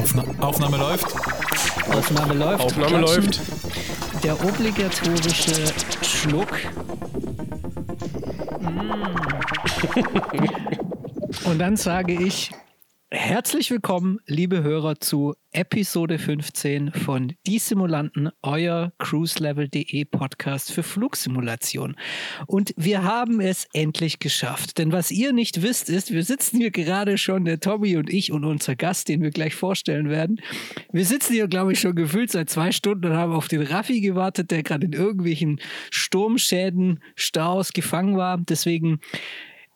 Aufna Aufnahme läuft. Aufnahme läuft. Aufnahme Klatschen. läuft. Der obligatorische Schluck. Mm. Und dann sage ich herzlich willkommen, liebe Hörer, zu Episode 15 von Die Simulanten, euer cruiselevel.de Podcast für Flugsimulation. Und wir haben es endlich geschafft. Denn was ihr nicht wisst, ist, wir sitzen hier gerade schon, der Tommy und ich und unser Gast, den wir gleich vorstellen werden. Wir sitzen hier, glaube ich, schon gefühlt seit zwei Stunden und haben auf den Raffi gewartet, der gerade in irgendwelchen Sturmschäden, Staus gefangen war. Deswegen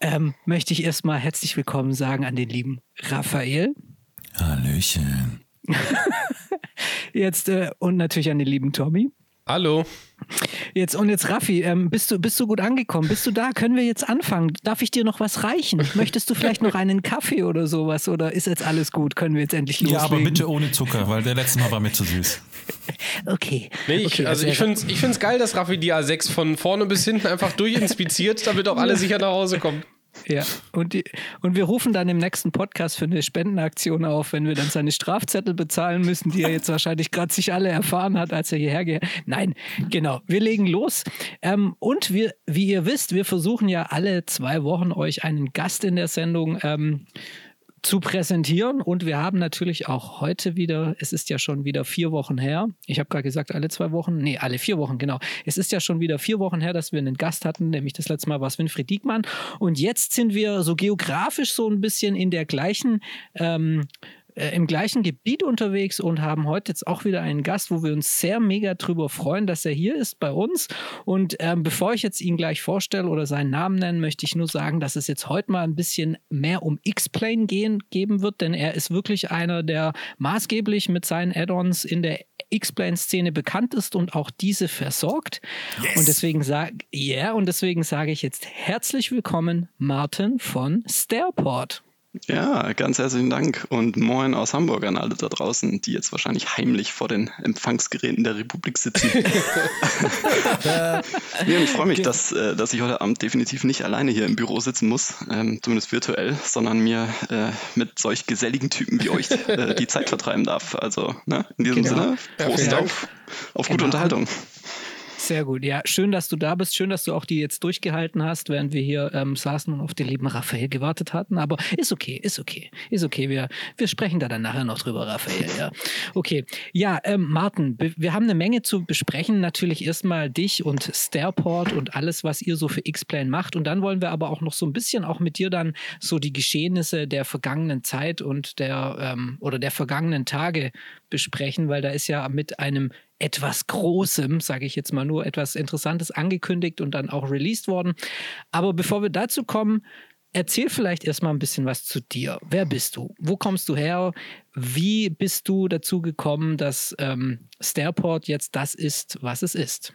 ähm, möchte ich erstmal herzlich willkommen sagen an den lieben Raphael. Hallöchen. Jetzt äh, und natürlich an den lieben Tommy. Hallo. Jetzt und jetzt Raffi, ähm, bist du bist du gut angekommen? Bist du da? Können wir jetzt anfangen? Darf ich dir noch was reichen? Möchtest du vielleicht noch einen Kaffee oder sowas oder ist jetzt alles gut? Können wir jetzt endlich loslegen? Ja, aber bitte ohne Zucker, weil der letzte Mal war mir zu süß. Okay. Nee, ich, okay, also ich finde es ich find's geil, dass Raffi die A6 von vorne bis hinten einfach durchinspiziert, damit auch alle sicher nach Hause kommen. Ja, und, die, und wir rufen dann im nächsten Podcast für eine Spendenaktion auf, wenn wir dann seine Strafzettel bezahlen müssen, die er jetzt wahrscheinlich gerade sich alle erfahren hat, als er hierher geht. Nein, genau, wir legen los. Ähm, und wir, wie ihr wisst, wir versuchen ja alle zwei Wochen euch einen Gast in der Sendung ähm, zu präsentieren. Und wir haben natürlich auch heute wieder, es ist ja schon wieder vier Wochen her. Ich habe gerade gesagt, alle zwei Wochen, nee, alle vier Wochen, genau. Es ist ja schon wieder vier Wochen her, dass wir einen Gast hatten, nämlich das letzte Mal war es Winfried Diekmann. Und jetzt sind wir so geografisch so ein bisschen in der gleichen ähm, äh, im gleichen Gebiet unterwegs und haben heute jetzt auch wieder einen Gast, wo wir uns sehr mega drüber freuen, dass er hier ist bei uns. Und ähm, bevor ich jetzt ihn gleich vorstelle oder seinen Namen nennen, möchte ich nur sagen, dass es jetzt heute mal ein bisschen mehr um X-Plane gehen, geben wird, denn er ist wirklich einer, der maßgeblich mit seinen Add-ons in der X-Plane-Szene bekannt ist und auch diese versorgt. Yes. Und deswegen sage yeah, und deswegen sage ich jetzt herzlich willkommen, Martin von Starport. Ja, ganz herzlichen Dank und moin aus Hamburg an alle da draußen, die jetzt wahrscheinlich heimlich vor den Empfangsgeräten der Republik sitzen. nee, ich freue mich, dass, äh, dass ich heute Abend definitiv nicht alleine hier im Büro sitzen muss, ähm, zumindest virtuell, sondern mir äh, mit solch geselligen Typen wie euch äh, die Zeit vertreiben darf. Also ne, in diesem Genau. Sinne, Ja, Prost Dank. auf, auf Genau. gute Unterhaltung. Sehr gut. Ja, schön, dass du da bist. Schön, dass du auch die jetzt durchgehalten hast, während wir hier ähm, saßen und auf den lieben Raphael gewartet hatten. Aber ist okay, ist okay, ist okay. Wir, wir sprechen da dann nachher noch drüber, Raphael. Ja, okay. Ja, ähm, Martin, wir haben eine Menge zu besprechen. Natürlich erstmal dich und Starport und alles, was ihr so für X-Plane macht. Und dann wollen wir aber auch noch so ein bisschen auch mit dir dann so die Geschehnisse der vergangenen Zeit und der ähm, oder der vergangenen Tage besprechen, weil da ist ja mit einem etwas Großem, sage ich jetzt mal nur, etwas Interessantes angekündigt und dann auch released worden. Aber bevor wir dazu kommen, erzähl vielleicht erstmal ein bisschen was zu dir. Wer bist du? Wo kommst du her? Wie bist du dazu gekommen, dass ähm, Starport jetzt das ist, was es ist?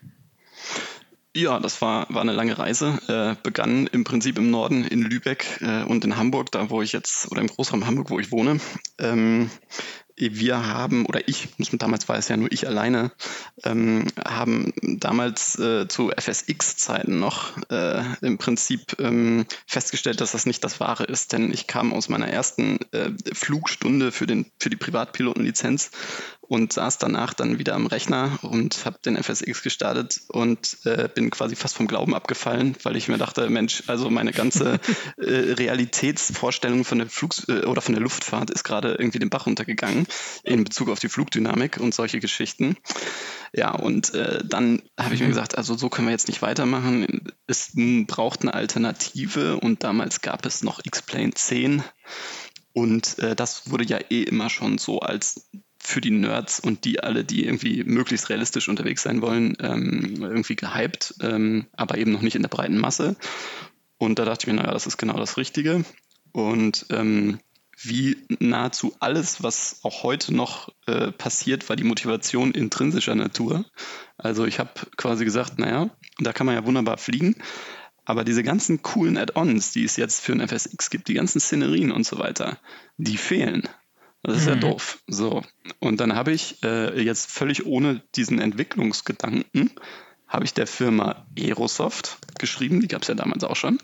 Ja, das war, war eine lange Reise. Äh, begann im Prinzip im Norden in Lübeck äh, und in Hamburg, da wo ich jetzt, oder im Großraum Hamburg, wo ich wohne. Ähm, wir haben, oder ich, muss man damals war es ja nur ich alleine, ähm, haben damals äh, zu FSX-Zeiten noch äh, im Prinzip ähm, festgestellt, dass das nicht das Wahre ist, denn ich kam aus meiner ersten äh, Flugstunde für, den, für die Privatpilotenlizenz und saß danach dann wieder am Rechner und habe den FSX gestartet und äh, bin quasi fast vom Glauben abgefallen, weil ich mir dachte, Mensch, also meine ganze äh, Realitätsvorstellung von der Flugs äh, oder von der Luftfahrt ist gerade irgendwie den Bach runtergegangen in Bezug auf die Flugdynamik und solche Geschichten. Ja, und äh, dann habe ich mir gesagt, also so können wir jetzt nicht weitermachen. Es braucht eine Alternative und damals gab es noch X-Plane 10 und äh, das wurde ja eh immer schon so als für die Nerds und die alle, die irgendwie möglichst realistisch unterwegs sein wollen, ähm, irgendwie gehypt, ähm, aber eben noch nicht in der breiten Masse. Und da dachte ich mir, naja, das ist genau das Richtige. Und ähm, wie nahezu alles, was auch heute noch äh, passiert, war die Motivation intrinsischer Natur. Also ich habe quasi gesagt, naja, da kann man ja wunderbar fliegen. Aber diese ganzen coolen Add-ons, die es jetzt für ein FSX gibt, die ganzen Szenerien und so weiter, die fehlen. Das ist ja Mhm. doof. So. Und dann habe ich äh, jetzt völlig ohne diesen Entwicklungsgedanken, habe ich der Firma Aerosoft geschrieben, die gab es ja damals auch schon,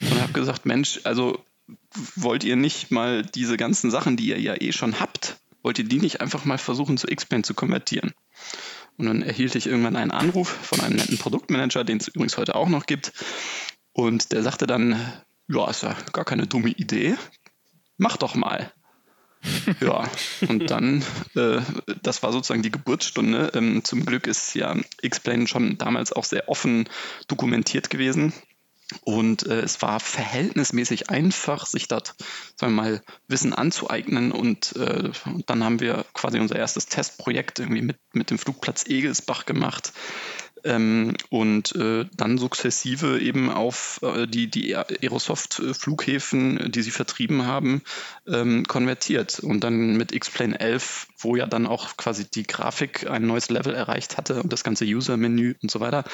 und habe gesagt, Mensch, also wollt ihr nicht mal diese ganzen Sachen, die ihr ja eh schon habt, wollt ihr die nicht einfach mal versuchen zu X-Plane zu konvertieren? Und dann erhielt ich irgendwann einen Anruf von einem netten Produktmanager, den es übrigens heute auch noch gibt. Und der sagte dann, ja, ist ja gar keine dumme Idee. Mach doch mal. ja, und dann, äh, das war sozusagen die Geburtsstunde. Ähm, zum Glück ist ja X-Plane schon damals auch sehr offen dokumentiert gewesen. Und äh, es war verhältnismäßig einfach, sich dort, sagen wir mal, Wissen anzueignen. Und, äh, und dann haben wir quasi unser erstes Testprojekt irgendwie mit, mit dem Flugplatz Egelsbach gemacht. Ähm, und äh, dann sukzessive eben auf äh, die, die Aerosoft-Flughäfen, die sie vertrieben haben, ähm, konvertiert. Und dann mit X-Plane 11, wo ja dann auch quasi die Grafik ein neues Level erreicht hatte und das ganze User-Menü und so weiter,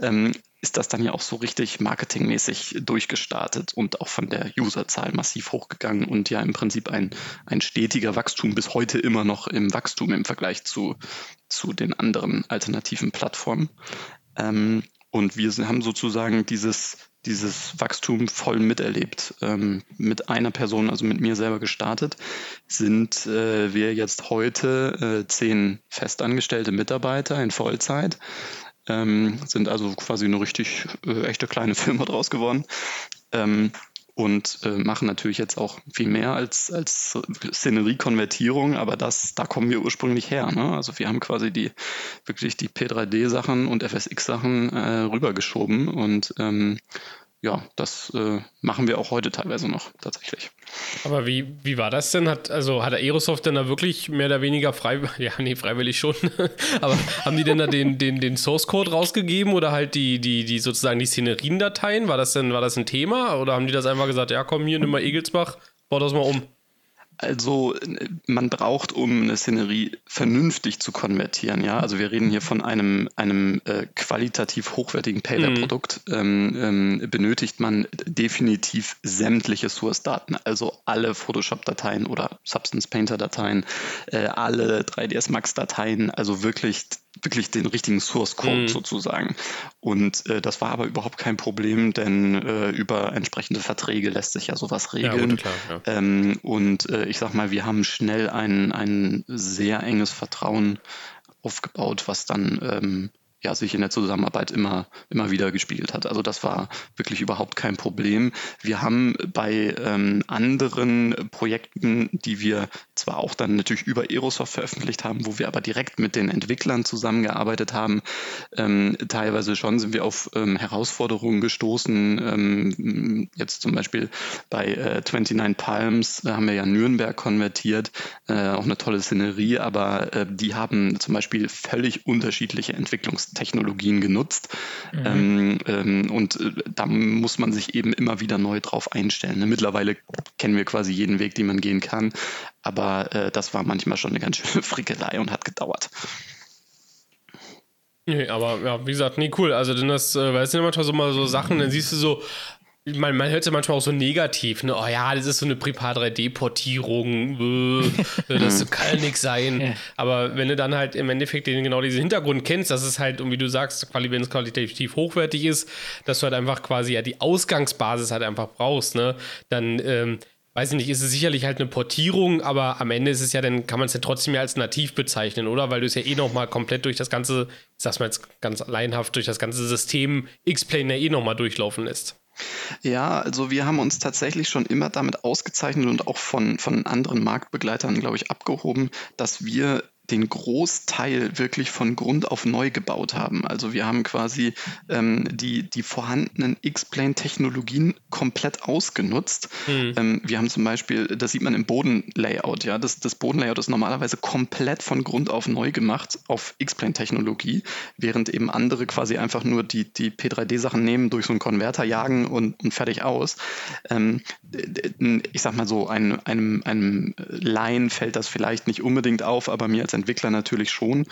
ähm, ist das dann ja auch so richtig marketingmäßig durchgestartet und auch von der Userzahl massiv hochgegangen und ja im Prinzip ein, ein stetiger Wachstum bis heute immer noch im Wachstum im Vergleich zu, zu den anderen alternativen Plattformen. Ähm, und wir haben sozusagen dieses, dieses Wachstum voll miterlebt. Ähm, mit einer Person, also mit mir selber gestartet, sind äh, wir jetzt heute äh, zehn festangestellte Mitarbeiter in Vollzeit ähm, sind also quasi eine richtig äh, echte kleine Firma draus geworden. Ähm, und äh, machen natürlich jetzt auch viel mehr als, als Szenerie-Konvertierung, aber das, da kommen wir ursprünglich her. Ne? Also wir haben quasi die wirklich die P3D-Sachen und FSX-Sachen äh, rübergeschoben und ähm, ja, das äh, machen wir auch heute teilweise noch tatsächlich. Aber wie, wie war das denn? Hat, also hat Aerosoft denn da wirklich mehr oder weniger frei, ja, nee, freiwillig schon, aber haben die denn da den, den, den Source Code rausgegeben oder halt die, die, die sozusagen die Szeneriendateien? War das denn, war das ein Thema? Oder haben die das einfach gesagt, ja komm, hier nimm mal Egelsbach, bau das mal um? Also man braucht, um eine Szenerie vernünftig zu konvertieren, ja. Also wir reden hier von einem, einem äh, qualitativ hochwertigen Payware-Produkt, mhm. ähm, ähm, benötigt man definitiv sämtliche Source-Daten, also alle Photoshop-Dateien oder Substance Painter-Dateien, äh, alle 3ds Max-Dateien, also wirklich wirklich den richtigen Source Code mhm. sozusagen. Und äh, das war aber überhaupt kein Problem, denn äh, über entsprechende Verträge lässt sich ja sowas regeln. Ja, klar, ja. ähm, und äh, ich sag mal, wir haben schnell ein, ein sehr enges Vertrauen aufgebaut, was dann ähm, ja, sich in der Zusammenarbeit immer, immer wieder gespiegelt hat. Also das war wirklich überhaupt kein Problem. Wir haben bei ähm, anderen Projekten, die wir zwar auch dann natürlich über Aerosoft veröffentlicht haben, wo wir aber direkt mit den Entwicklern zusammengearbeitet haben, ähm, teilweise schon sind wir auf ähm, Herausforderungen gestoßen. Ähm, jetzt zum Beispiel bei äh, 29 Palms haben wir ja Nürnberg konvertiert, äh, auch eine tolle Szenerie, aber äh, die haben zum Beispiel völlig unterschiedliche Entwicklungs Technologien genutzt. Mhm. Ähm, ähm, und äh, da muss man sich eben immer wieder neu drauf einstellen. Ne? Mittlerweile kennen wir quasi jeden Weg, den man gehen kann. Aber äh, das war manchmal schon eine ganz schöne Frickelei und hat gedauert. Nee, aber ja, wie gesagt, nee, cool. Also, denn das, äh, weißt du, manchmal so mal so Sachen, dann siehst du so, man, man hört ja manchmal auch so negativ, ne? Oh ja, das ist so eine Prepar 3D-Portierung, äh, das kann nichts sein. Aber wenn du dann halt im Endeffekt den, genau diesen Hintergrund kennst, dass es halt, und wie du sagst, wenn es qualitativ hochwertig ist, dass du halt einfach quasi ja die Ausgangsbasis halt einfach brauchst, ne? Dann, ähm, weiß ich nicht, ist es sicherlich halt eine Portierung, aber am Ende ist es ja, dann kann man es ja trotzdem ja als nativ bezeichnen, oder? Weil du es ja eh nochmal komplett durch das ganze, ich sag's mal jetzt ganz laienhaft, durch das ganze System X-Plane ja eh nochmal durchlaufen lässt. Ja, also wir haben uns tatsächlich schon immer damit ausgezeichnet und auch von, von anderen Marktbegleitern, glaube ich, abgehoben, dass wir den Großteil wirklich von Grund auf neu gebaut haben. Also wir haben quasi ähm, die, die vorhandenen X-Plane-Technologien komplett ausgenutzt. Mhm. Ähm, wir haben zum Beispiel, das sieht man im Bodenlayout, ja, das, das Bodenlayout ist normalerweise komplett von Grund auf neu gemacht auf X-Plane-Technologie, während eben andere quasi einfach nur die, die P3D-Sachen nehmen, durch so einen Konverter jagen und, und fertig aus. Ähm, ich sag mal so, einem, einem, einem Laien fällt das vielleicht nicht unbedingt auf, aber mir als Entwickler natürlich schon.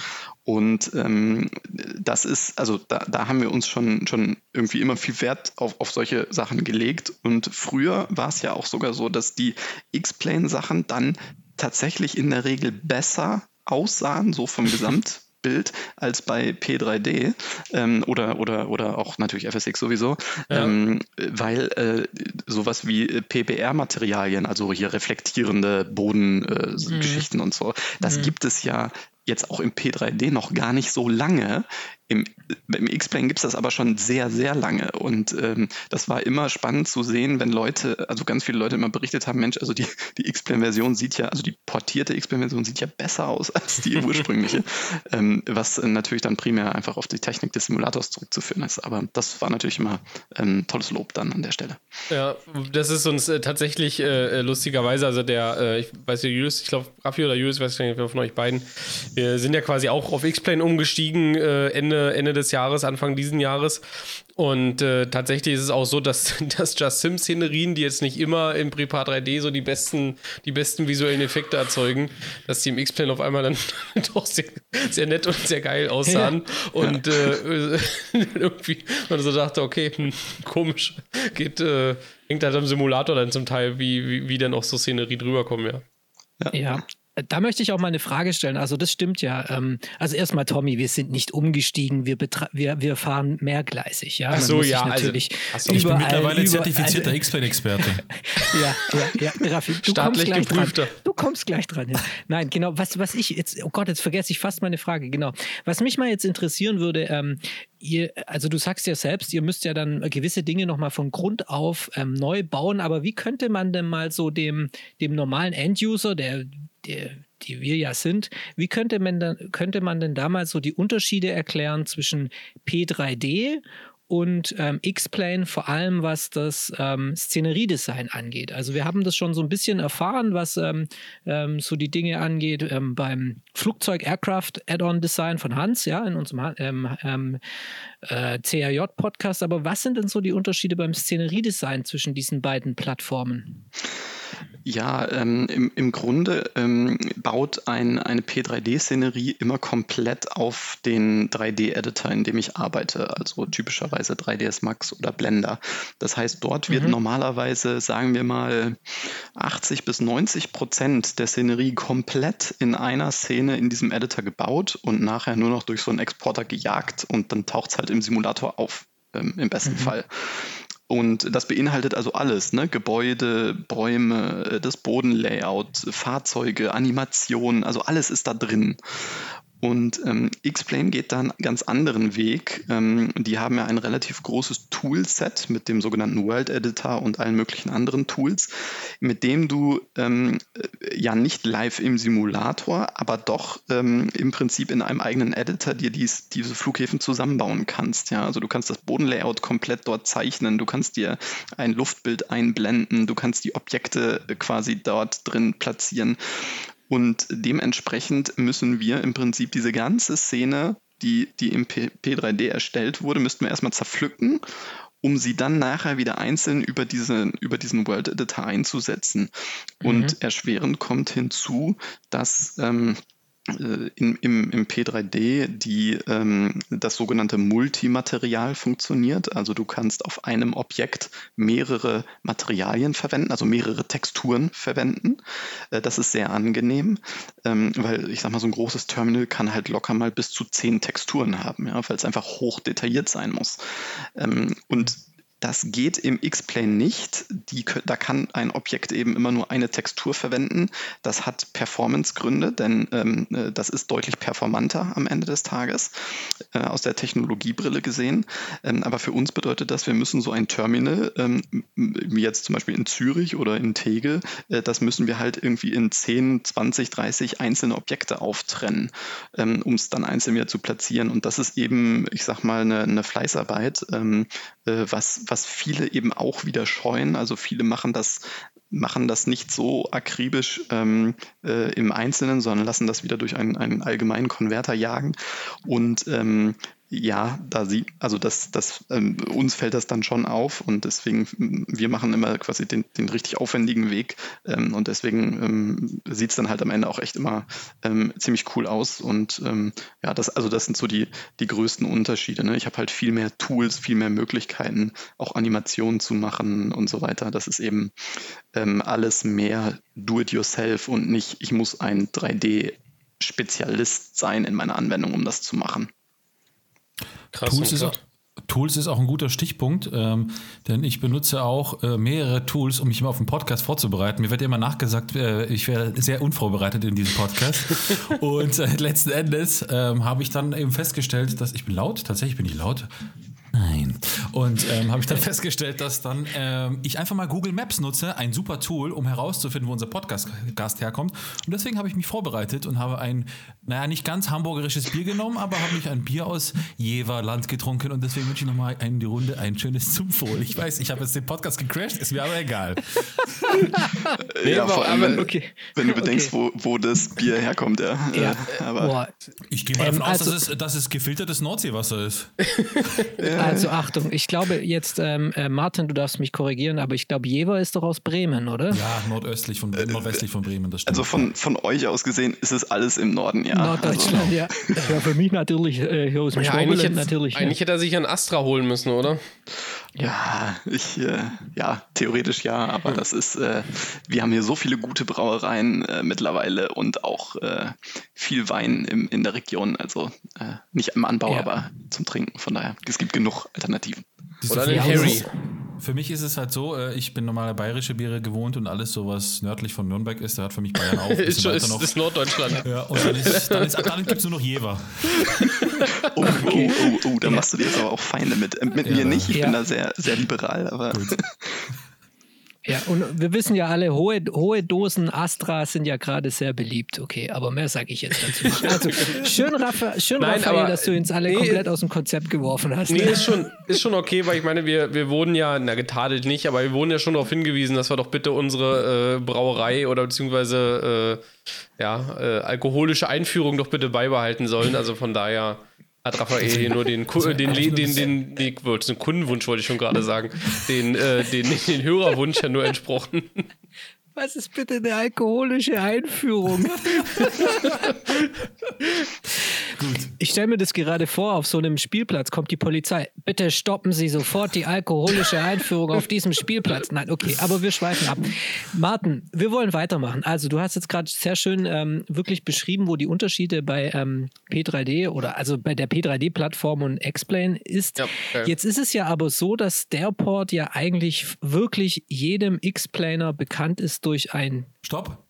Und ähm, das ist, also da, da haben wir uns schon, schon irgendwie immer viel Wert auf, auf solche Sachen gelegt. Und früher war es ja auch sogar so, dass die X-Plane-Sachen dann tatsächlich in der Regel besser aussahen, so vom Gesamt. Luftbild als bei P3D ähm, oder, oder, oder auch natürlich FSX sowieso, ja. ähm, weil äh, sowas wie PBR-Materialien, also hier reflektierende Bodengeschichten äh, mhm. und so, das mhm. gibt es ja jetzt auch im P3D noch gar nicht so lange. Im, im X-Plane gibt es das aber schon sehr, sehr lange. Und ähm, das war immer spannend zu sehen, wenn Leute, also ganz viele Leute immer berichtet haben, Mensch, also die, die X-Plane-Version sieht ja, also die portierte X-Plane-Version sieht ja besser aus als die ursprüngliche. ähm, was natürlich dann primär einfach auf die Technik des Simulators zurückzuführen ist. Aber das war natürlich immer ähm, tolles Lob dann an der Stelle. Ja, das ist uns äh, tatsächlich äh, äh lustigerweise, also der, äh, ich weiß nicht, Julius, ich glaube, Raffi oder Julius, weiß ich nicht, wer von euch beiden, wir sind ja quasi auch auf X-Plane umgestiegen, äh, Ende, Ende des Jahres, Anfang diesen Jahres. Und äh, tatsächlich ist es auch so, dass, dass Just Sim-Szenerien, die jetzt nicht immer im Prepar 3D so die besten, die besten visuellen Effekte erzeugen, dass die im X-Plane auf einmal dann doch sehr, sehr nett und sehr geil aussahen. Ja. Und äh, irgendwie man so dachte, okay, hm, komisch, geht, äh, hängt halt am Simulator dann zum Teil, wie, wie, wie dann auch so Szenerie drüber kommen, ja. Ja. Da möchte ich auch mal eine Frage stellen. Also das stimmt ja. Ähm, also erstmal, Tommy, wir sind nicht umgestiegen, wir, wir, wir fahren mehrgleisig. Ja? Ach so, ja. Also, natürlich also, ich bin mittlerweile zertifizierter also, X-Plane-Experte. ja, ja, ja. Raffi, du Staatlich kommst gleich geprüfter. dran. Du kommst gleich dran. Ja. Nein, genau. Was, was ich jetzt, oh Gott, jetzt vergesse ich fast meine Frage. Genau. Was mich mal jetzt interessieren würde, ähm, ihr, also du sagst ja selbst, ihr müsst ja dann gewisse Dinge nochmal von Grund auf ähm, neu bauen, aber wie könnte man denn mal so dem, dem normalen End-User, der die, die wir ja sind, wie könnte man, dann, könnte man denn damals so die Unterschiede erklären zwischen P3D und ähm, X-Plane, vor allem was das ähm, Szeneriedesign angeht. Also wir haben das schon so ein bisschen erfahren, was ähm, ähm so die Dinge angeht ähm, beim Flugzeug Aircraft Add-on Design von Hans, ja, in unserem ähm, äh, CAJ-Podcast. Aber was sind denn so die Unterschiede beim Szeneriedesign zwischen diesen beiden Plattformen? Ja, ähm, im, im Grunde ähm, baut ein, eine P3D-Szenerie immer komplett auf den 3D-Editor, in dem ich arbeite, also typischerweise 3ds Max oder Blender. Das heißt, dort wird mhm. normalerweise, sagen wir mal, 80 bis 90 Prozent der Szenerie komplett in einer Szene in diesem Editor gebaut und nachher nur noch durch so einen Exporter gejagt und dann taucht es halt im Simulator auf, ähm, im besten mhm. Fall. Und das beinhaltet also alles, ne? Gebäude, Bäume, äh, das Bodenlayout, Fahrzeuge, Animationen, also alles ist da drin. Und ähm, X-Plane geht da einen ganz anderen Weg. Ähm, die haben ja ein relativ großes Toolset mit dem sogenannten World Editor und allen möglichen anderen Tools, mit dem du ähm, äh, ja nicht live im Simulator, aber doch ähm, im Prinzip in einem eigenen Editor dir dies, diese Flughäfen zusammenbauen kannst. Ja? Also du kannst das Bodenlayout komplett dort zeichnen, du kannst dir ein Luftbild einblenden, du kannst die Objekte quasi dort drin platzieren. Und dementsprechend müssen wir im Prinzip diese ganze Szene, die, die im P 3D erstellt wurde, müssten wir erstmal zerpflücken, um sie dann nachher wieder einzeln über, diese, über diesen World Editor einzusetzen. Mhm. Und erschwerend kommt hinzu, dass ähm, äh, in, im, im P3D die, ähm, das sogenannte Multimaterial funktioniert. Also du kannst auf einem Objekt mehrere Materialien verwenden, also mehrere Texturen verwenden. Äh, das ist sehr angenehm, ähm, weil ich sag mal, so ein großes Terminal kann halt locker mal bis zu zehn Texturen haben, ja, weil es einfach hoch detailliert sein muss. Ähm, und das geht im X-Plane nicht. Die, da kann ein Objekt eben immer nur eine Textur verwenden. Das hat Performance-Gründe, denn ähm, äh, das ist deutlich performanter am Ende des Tages, äh, aus der Technologiebrille gesehen. Ähm, aber für uns bedeutet das, wir müssen so ein Terminal, ähm, wie jetzt zum Beispiel in Zürich oder in Tegel, äh, das müssen wir halt irgendwie in 10, 20, 30 einzelne Objekte auftrennen, ähm, um es dann einzeln wieder zu platzieren. Und das ist eben, ich sag mal, eine, eine Fleißarbeit, ähm, äh, was, was viele eben auch wieder scheuen. Also viele machen das machen das nicht so akribisch ähm, äh, im Einzelnen, sondern lassen das wieder durch einen, einen allgemeinen Konverter jagen. Und ähm, ja, da sieht, also das, das, ähm, uns fällt das dann schon auf und deswegen, wir machen immer quasi den, den richtig aufwendigen Weg ähm, und deswegen ähm, sieht es dann halt am Ende auch echt immer ähm, ziemlich cool aus und ähm, ja, das, also das sind so die, die größten Unterschiede. Ne? Ich habe halt viel mehr Tools, viel mehr Möglichkeiten, auch Animationen zu machen und so weiter. Das ist eben ähm, alles mehr do-it-yourself und nicht, ich muss ein 3D Spezialist sein in meiner Anwendung, um das zu machen. Krass. Tools ist, Tools ist auch ein guter Stichpunkt, ähm, denn ich benutze auch äh, mehrere Tools, um mich immer auf den Podcast vorzubereiten. Mir wird immer nachgesagt, äh, ich wäre sehr unvorbereitet in diesem Podcast. Und äh, letzten Endes ähm, habe ich dann eben festgestellt, dass ich bin laut, tatsächlich bin ich laut. Nein. Und ähm, habe ich dann festgestellt, dass dann ähm, ich einfach mal Google Maps nutze, ein super Tool, um herauszufinden, wo unser Podcast-Gast herkommt. Und deswegen habe ich mich vorbereitet und habe ein, naja, nicht ganz hamburgerisches Bier genommen, aber habe mich ein Bier aus Jeverland getrunken. Und deswegen wünsche ich nochmal in die Runde ein schönes Zumfohl. Ich weiß, ich habe jetzt den Podcast gecrashed, ist mir aber egal. nee, ja, vor allem, wenn, okay. wenn du bedenkst, okay. wo, wo das Bier herkommt. Ja. ja. Aber ich gehe mal davon ähm, aus, also, dass, es, dass es gefiltertes Nordseewasser ist. ja. Also Achtung, ich glaube jetzt, ähm, äh, Martin, du darfst mich korrigieren, aber ich glaube, Jever ist doch aus Bremen, oder? Ja, nordöstlich von, äh, nordwestlich von Bremen, das stimmt. Also von, von euch aus gesehen ist es alles im Norden, ja. Norddeutschland, also. ja. Ja, für mich natürlich äh, hier aus dem ja, eigentlich, jetzt, natürlich. Eigentlich ja. hätte er sich ein Astra holen müssen, oder? Ja, ich, äh, ja, theoretisch ja, aber das ist, äh, wir haben hier so viele gute Brauereien äh, mittlerweile und auch äh, viel Wein im, in der Region, also äh, nicht im Anbau, ja. aber zum Trinken. Von daher, es gibt genug Alternativen. Oder den Harry. Für mich ist es halt so, äh, ich bin normale bayerische Biere gewohnt und alles so, was nördlich von Nürnberg ist, da hat für mich Bayern auch. ist, schon, ist, noch. ist Norddeutschland. Ja, und dann, ist, dann, ist, dann gibt es nur noch Jever. Oh, oh, oh, oh, da machst du dir jetzt aber auch Feinde mit. Äh, mit ja. mir nicht, ich ja. bin da sehr, sehr liberal, aber. Gut. Ja, und wir wissen ja alle, hohe, hohe Dosen Astra sind ja gerade sehr beliebt. Okay, aber mehr sage ich jetzt dazu nicht. Also, schön, Raffa, schön Nein, Raphael, aber, dass du uns alle nee, komplett aus dem Konzept geworfen hast. Nee, ist schon, ist schon okay, weil ich meine, wir, wir wurden ja, na getadelt nicht, aber wir wurden ja schon darauf hingewiesen, dass wir doch bitte unsere äh, Brauerei oder beziehungsweise äh, ja, äh, alkoholische Einführung doch bitte beibehalten sollen. Also von daher hat Raphael hier nur den, den, den, den, den, den, den Kundenwunsch, wollte ich schon gerade sagen, den, äh, den, den Hörerwunsch ja nur entsprochen. Was ist bitte eine alkoholische Einführung? Gut. Ich stelle mir das gerade vor, auf so einem Spielplatz kommt die Polizei. Bitte stoppen Sie sofort die alkoholische Einführung auf diesem Spielplatz. Nein, okay, aber wir schweifen ab. Martin, wir wollen weitermachen. Also du hast jetzt gerade sehr schön ähm, wirklich beschrieben, wo die Unterschiede bei ähm, P3D oder also bei der P3D-Plattform und Explain ist. Ja, okay. Jetzt ist es ja aber so, dass der Port ja eigentlich wirklich jedem X-Planer bekannt ist durch ein. Stopp.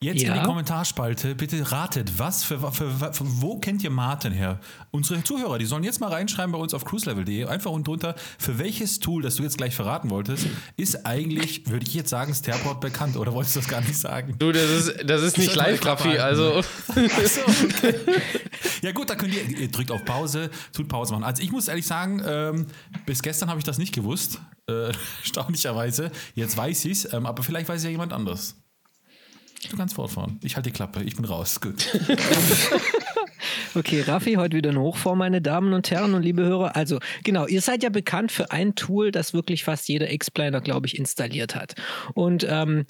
Jetzt ja. in die Kommentarspalte, bitte ratet, was für, für, für, wo kennt ihr Martin her? Unsere Zuhörer, die sollen jetzt mal reinschreiben bei uns auf cruiselevel.de, einfach und drunter, für welches Tool, das du jetzt gleich verraten wolltest, ist eigentlich, würde ich jetzt sagen, Starport bekannt oder wolltest du das gar nicht sagen? Du, das ist, das ist nicht live, Raffi, also. Achso, okay. Ja gut, da könnt ihr, ihr drückt auf Pause, tut Pause machen. Also ich muss ehrlich sagen, ähm, bis gestern habe ich das nicht gewusst, äh, erstaunlicherweise. Jetzt weiß ich es, ähm, aber vielleicht weiß ja jemand anders. Du kannst fortfahren. Ich halte die Klappe. Ich bin raus. Gut. okay, Raffi, heute wieder in Hochform, meine Damen und Herren und liebe Hörer. Also, genau, ihr seid ja bekannt für ein Tool, das wirklich fast jeder Explainer, glaube ich, installiert hat. Und ähm,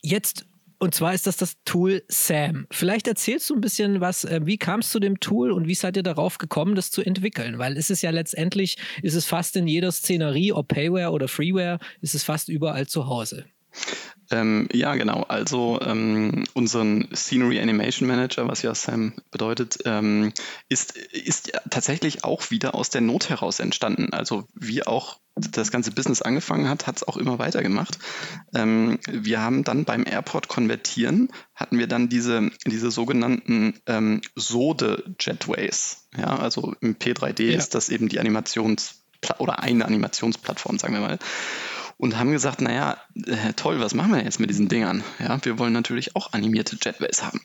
jetzt und zwar ist das das Tool SAM. Vielleicht erzählst du ein bisschen was, äh, wie kam es zu dem Tool und wie seid ihr darauf gekommen, das zu entwickeln? Weil es ist ja letztendlich, ist es fast in jeder Szenerie, ob Payware oder Freeware, ist es fast überall zu Hause. Ähm, ja, genau. Also ähm, unseren Scenery Animation Manager, was ja Sam bedeutet, ähm, ist, ist tatsächlich auch wieder aus der Not heraus entstanden. Also wie auch das ganze Business angefangen hat, hat es auch immer weitergemacht. Ähm, wir haben dann beim Airport konvertieren, hatten wir dann diese, diese sogenannten ähm, SODE-Jetways. Ja, also im P3D ja. ist das eben die Animations- oder eine Animationsplattform, sagen wir mal und haben gesagt, naja, äh, toll, was machen wir jetzt mit diesen Dingern? Ja, wir wollen natürlich auch animierte Jetways haben.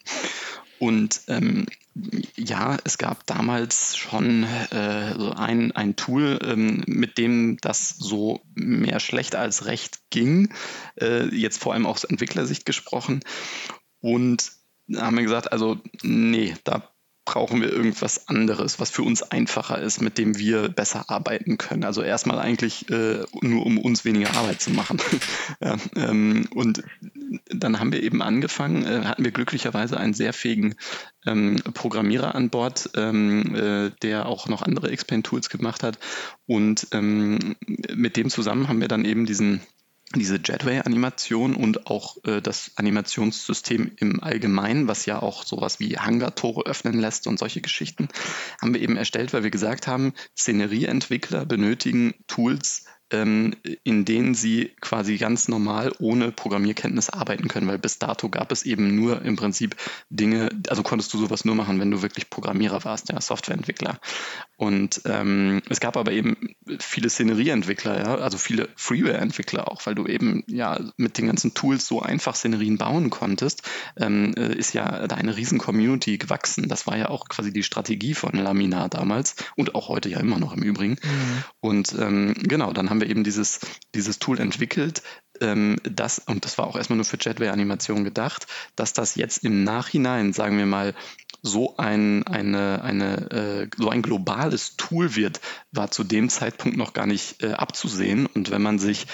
Und ähm, ja, es gab damals schon äh, so ein, ein Tool, ähm, mit dem das so mehr schlecht als recht ging, äh, jetzt vor allem aus Entwicklersicht gesprochen. Und haben wir gesagt, also nee, da brauchen wir irgendwas anderes, was für uns einfacher ist, mit dem wir besser arbeiten können. Also erstmal eigentlich äh, nur, um uns weniger Arbeit zu machen. ja, ähm, und dann haben wir eben angefangen, äh, hatten wir glücklicherweise einen sehr fähigen ähm, Programmierer an Bord, ähm, äh, der auch noch andere Explain-Tools gemacht hat. Und ähm, mit dem zusammen haben wir dann eben diesen diese Jetway-Animation und auch äh, das Animationssystem im Allgemeinen, was ja auch sowas wie Hangar-Tore öffnen lässt und solche Geschichten, haben wir eben erstellt, weil wir gesagt haben, Szenerieentwickler benötigen Tools, ähm, in denen sie quasi ganz normal ohne Programmierkenntnis arbeiten können, weil bis dato gab es eben nur im Prinzip Dinge, also konntest du sowas nur machen, wenn du wirklich Programmierer warst, ja, Softwareentwickler. Und ähm, es gab aber eben viele Szenerieentwickler, ja, also viele Freeware-Entwickler auch, weil du eben ja mit den ganzen Tools so einfach Szenerien bauen konntest, ähm, äh, ist ja da eine riesen Community gewachsen. Das war ja auch quasi die Strategie von Laminar damals und auch heute ja immer noch im Übrigen. Mhm. Und ähm, genau, dann haben haben wir eben dieses, dieses Tool entwickelt, ähm, das, und das war auch erstmal nur für Jetway-Animation gedacht, dass das jetzt im Nachhinein, sagen wir mal, so ein, eine, eine, äh, so ein globales Tool wird, war zu dem Zeitpunkt noch gar nicht äh, abzusehen. Und wenn man sich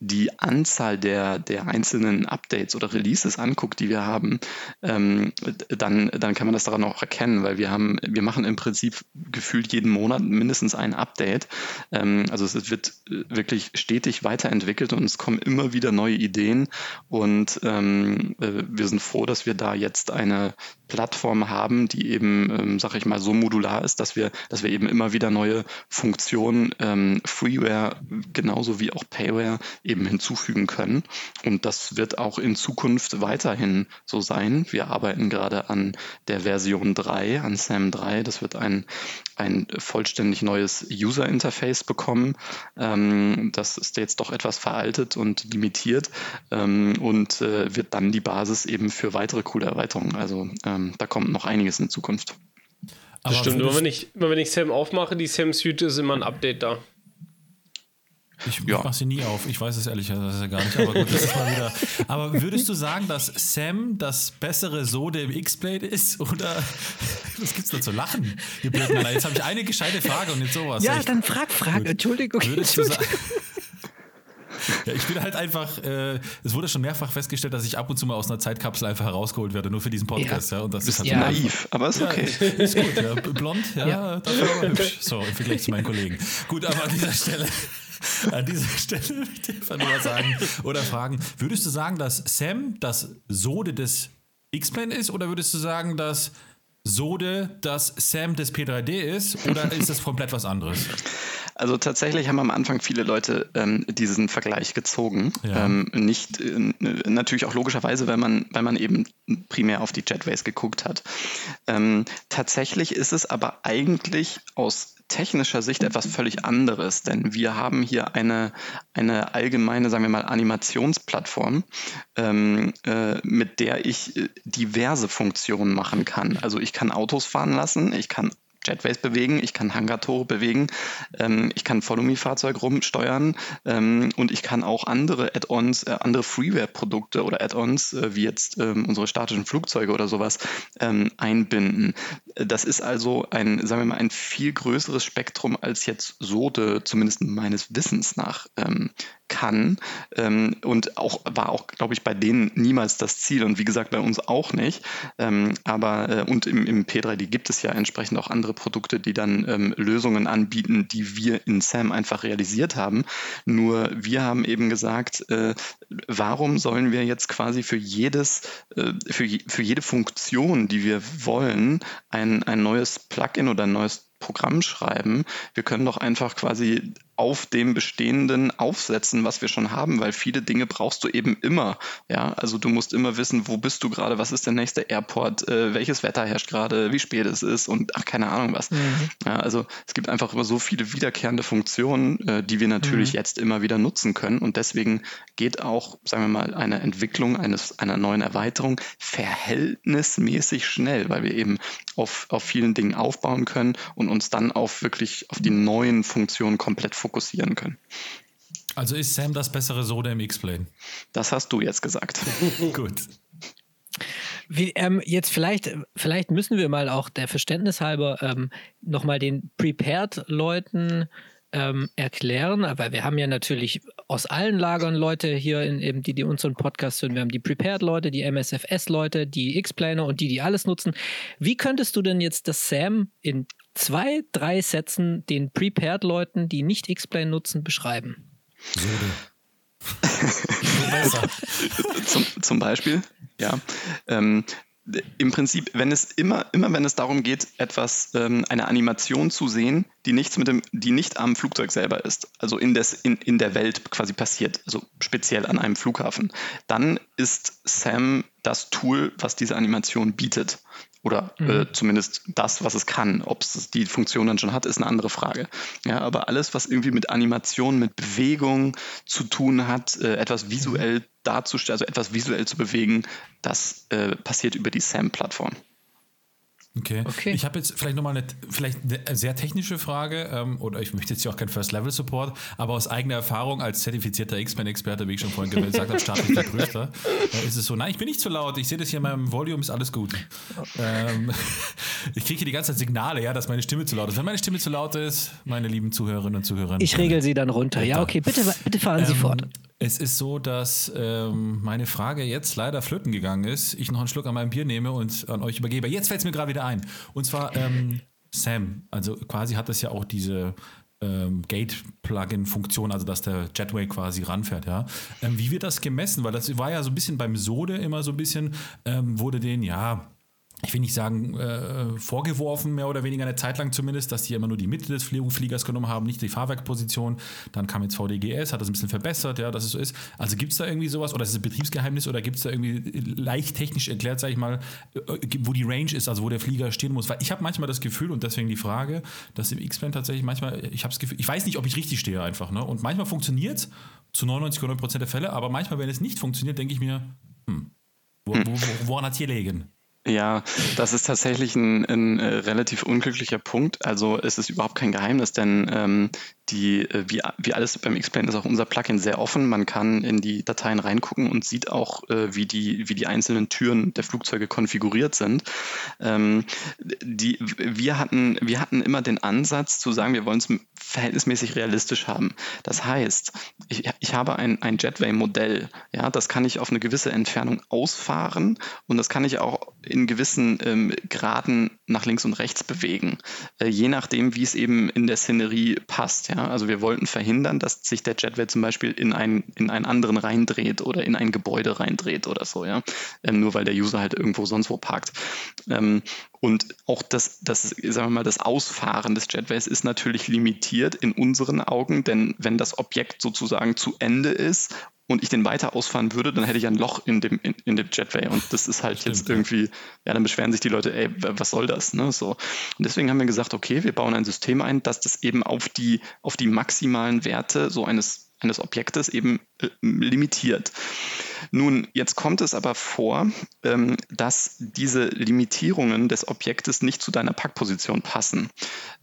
die Anzahl der, der einzelnen Updates oder Releases anguckt, die wir haben, ähm, dann, dann kann man das daran auch erkennen, weil wir haben, wir machen im Prinzip gefühlt jeden Monat mindestens ein Update. Ähm, also es wird wirklich stetig weiterentwickelt und es kommen immer wieder neue Ideen und ähm, äh, wir sind froh, dass wir da jetzt eine Plattform haben, die eben, ähm, sag ich mal, so modular ist, dass wir, dass wir eben immer wieder neue Funktionen, ähm, Freeware genauso wie auch Payware eben hinzufügen können. Und das wird auch in Zukunft weiterhin so sein. Wir arbeiten gerade an der Version 3, an SAM 3. Das wird ein, ein vollständig neues User Interface bekommen. Ähm, das ist jetzt doch etwas veraltet und limitiert ähm, und äh, wird dann die Basis eben für weitere coole Erweiterungen. Also ähm, da kommt noch einiges in Zukunft. Das stimmt, immer wenn, ich, immer wenn ich Sam aufmache, die Sam Suite ist immer ein Update da. Ich, ja. mache sie nie auf. Ich weiß es ehrlich gesagt gar nicht. Aber gut, das ist mal wieder. Aber würdest du sagen, dass Sam das bessere Sode im X-Blade ist? Oder was gibt's da zu lachen? Jetzt habe ich eine gescheite Frage und jetzt sowas. Ja, dann frag, frag. Entschuldigung. Würdest du sagen. Ja, ich bin halt einfach, äh, es wurde schon mehrfach festgestellt, dass ich ab und zu mal aus einer Zeitkapsel einfach herausgeholt werde, nur für diesen Podcast. Ja, ja und das ist halt ja. naiv, aber ist okay. Ja, ist gut, ja. Blond, ja, ja. dafür aber hübsch. So, im Vergleich zu meinen Kollegen. Gut, aber an dieser Stelle. An dieser Stelle möchte ich einfach nur mal sagen oder fragen: Würdest du sagen, dass Sam das Sode des X-Men ist oder würdest du sagen, dass Sode das Sam des P3D ist oder ist das komplett was anderes? Also tatsächlich haben am Anfang viele Leute ähm, diesen Vergleich gezogen. Ja. Ähm, nicht äh, natürlich auch logischerweise, weil man, weil man eben primär auf die Jetways geguckt hat. Ähm, tatsächlich ist es aber eigentlich aus technischer Sicht etwas völlig anderes, denn wir haben hier eine, eine allgemeine, sagen wir mal, Animationsplattform, ähm, äh, mit der ich äh, diverse Funktionen machen kann. Also ich kann Autos fahren lassen, ich kann Jetways bewegen, ich kann Hangartore bewegen, ähm, ich kann Follow-Me-Fahrzeug rumsteuern ähm, und ich kann auch andere Add-ons, äh, andere Freeware-Produkte oder Add-ons, äh, wie jetzt ähm, unsere statischen Flugzeuge oder sowas, ähm, einbinden. Das ist also ein, sagen wir mal, ein viel größeres Spektrum als jetzt Sode, zumindest meines Wissens nach, ähm, kann. Ähm, und auch war auch, glaube ich, bei denen niemals das Ziel und wie gesagt bei uns auch nicht. Aber äh, und im, im P3D gibt es ja entsprechend auch andere Produkte, die dann ähm, Lösungen anbieten, die wir in SAM einfach realisiert haben. Nur wir haben eben gesagt, äh, warum sollen wir jetzt quasi für jedes, äh, für, für jede Funktion, die wir wollen, ein, ein neues Plugin oder ein neues Programm schreiben. Wir können doch einfach quasi auf dem Bestehenden aufsetzen, was wir schon haben, weil viele Dinge brauchst du eben immer. Ja, also du musst immer wissen, wo bist du gerade, was ist der nächste Airport, äh, welches Wetter herrscht gerade, wie spät es ist und ach, keine Ahnung was. Mhm. Ja, also es gibt einfach immer so viele wiederkehrende Funktionen, äh, die wir natürlich mhm. jetzt immer wieder nutzen können und deswegen geht auch, sagen wir mal, eine Entwicklung eines, einer neuen Erweiterung verhältnismäßig schnell, weil wir eben auf, auf vielen Dingen aufbauen können und uns dann auf wirklich auf die neuen Funktionen komplett fokussieren können. Also ist Sam das bessere Soda im X-Plane? Das hast du jetzt gesagt. Gut. Wie, ähm, jetzt vielleicht, vielleicht müssen wir mal auch der Verständnis halber ähm, nochmal den Prepared-Leuten ähm, erklären, weil wir haben ja natürlich aus allen Lagern Leute hier, in, eben, die, die unseren Podcast hören. Wir haben die Prepared-Leute, die MSFS-Leute, die X-Planer und die, die alles nutzen. Wie könntest du denn jetzt das SAM in zwei, drei Sätzen den Prepared-Leuten, die nicht X-Plane nutzen, beschreiben? Zum, zum Beispiel, ja. Ähm, im Prinzip, wenn es immer, immer wenn es darum geht, etwas, ähm, eine Animation zu sehen, die nichts mit dem, die nicht am Flugzeug selber ist, also in, des, in, in der Welt quasi passiert, also speziell an einem Flughafen, dann ist Sam das Tool, was diese Animation bietet. Oder mhm. äh, zumindest das, was es kann. Ob es die Funktion dann schon hat, ist eine andere Frage. Ja, aber alles, was irgendwie mit Animation, mit Bewegung zu tun hat, äh, etwas visuell darzustellen, also etwas visuell zu bewegen, das äh, passiert über die SAM-Plattform. Okay. okay. Ich habe jetzt vielleicht nochmal eine, vielleicht eine sehr technische Frage, ähm, oder ich möchte jetzt hier auch kein First-Level-Support, aber aus eigener Erfahrung als zertifizierter X-Men-Experte, wie ich schon vorhin gesagt habe, staatlich geprüfter, äh, ist es so, nein, ich bin nicht zu laut, ich sehe das hier in meinem Volume, ist alles gut. Ähm, ich kriege hier die ganze Zeit Signale, ja, dass meine Stimme zu laut ist. Wenn meine Stimme zu laut ist, meine lieben Zuhörerinnen und Zuhörer. Ich regel sie dann runter. Ja, okay, bitte, bitte fahren Sie ähm, fort. Es ist so, dass ähm, meine Frage jetzt leider flöten gegangen ist. Ich noch einen Schluck an meinem Bier nehme und an euch übergebe. Jetzt fällt es mir gerade wieder ein. Und zwar ähm, Sam. Also quasi hat das ja auch diese ähm, Gate-Plugin-Funktion, also dass der Jetway quasi ranfährt, ja. Ähm, wie wird das gemessen? Weil das war ja so ein bisschen beim Sode immer so ein bisschen, ähm, wurde den, ja, ich will nicht sagen, äh, vorgeworfen, mehr oder weniger eine Zeit lang zumindest, dass die immer nur die Mitte des Fliegers genommen haben, nicht die Fahrwerkposition. Dann kam jetzt VDGS, hat das ein bisschen verbessert, ja, dass es so ist. Also gibt es da irgendwie sowas, oder ist es ein Betriebsgeheimnis, oder gibt es da irgendwie leicht technisch erklärt, sage ich mal, äh, wo die Range ist, also wo der Flieger stehen muss? Weil ich habe manchmal das Gefühl, und deswegen die Frage, dass im X-Plane tatsächlich manchmal, ich habe das Gefühl, ich weiß nicht, ob ich richtig stehe einfach, ne? Und manchmal funktioniert es zu 99, 100 Prozent der Fälle, aber manchmal, wenn es nicht funktioniert, denke ich mir, hm, wo, wo, woran hat es hier liegen? Ja, das ist tatsächlich ein, ein, äh, relativ unglücklicher Punkt. Also es ist überhaupt kein Geheimnis, denn ähm, die, äh, wie, wie alles beim Explain ist auch unser Plugin sehr offen. Man kann in die Dateien reingucken und sieht auch, äh, wie, die, wie die einzelnen Türen der Flugzeuge konfiguriert sind. Ähm, die, wir, hatten, wir hatten immer den Ansatz zu sagen, wir wollen es verhältnismäßig realistisch haben. Das heißt, ich, ich habe ein, ein Jetway-Modell, ja, das kann ich auf eine gewisse Entfernung ausfahren und das kann ich auch in gewissen ähm, Graden nach links und rechts bewegen, äh, je nachdem, wie es eben in der Szenerie passt. Ja? Also wir wollten verhindern, dass sich der Jetway zum Beispiel in, ein, in einen anderen reindreht oder in ein Gebäude reindreht oder so, ja, ähm, nur weil der User halt irgendwo sonst wo parkt. Ähm, und auch das, das, sagen wir mal, das Ausfahren des Jetways ist natürlich limitiert in unseren Augen, denn wenn das Objekt sozusagen zu Ende ist und ich den weiter ausfahren würde, dann hätte ich ein Loch in dem, in, in dem Jetway. Und das ist halt Stimmt, jetzt irgendwie, ja, dann beschweren sich die Leute, ey, was soll das? Ne? So. Und deswegen haben wir gesagt, okay, wir bauen ein System ein, dass das eben auf die, auf die maximalen Werte so eines, eines Objektes eben äh, limitiert. Nun, jetzt kommt es aber vor, ähm, dass diese Limitierungen des Objektes nicht zu deiner Packposition passen.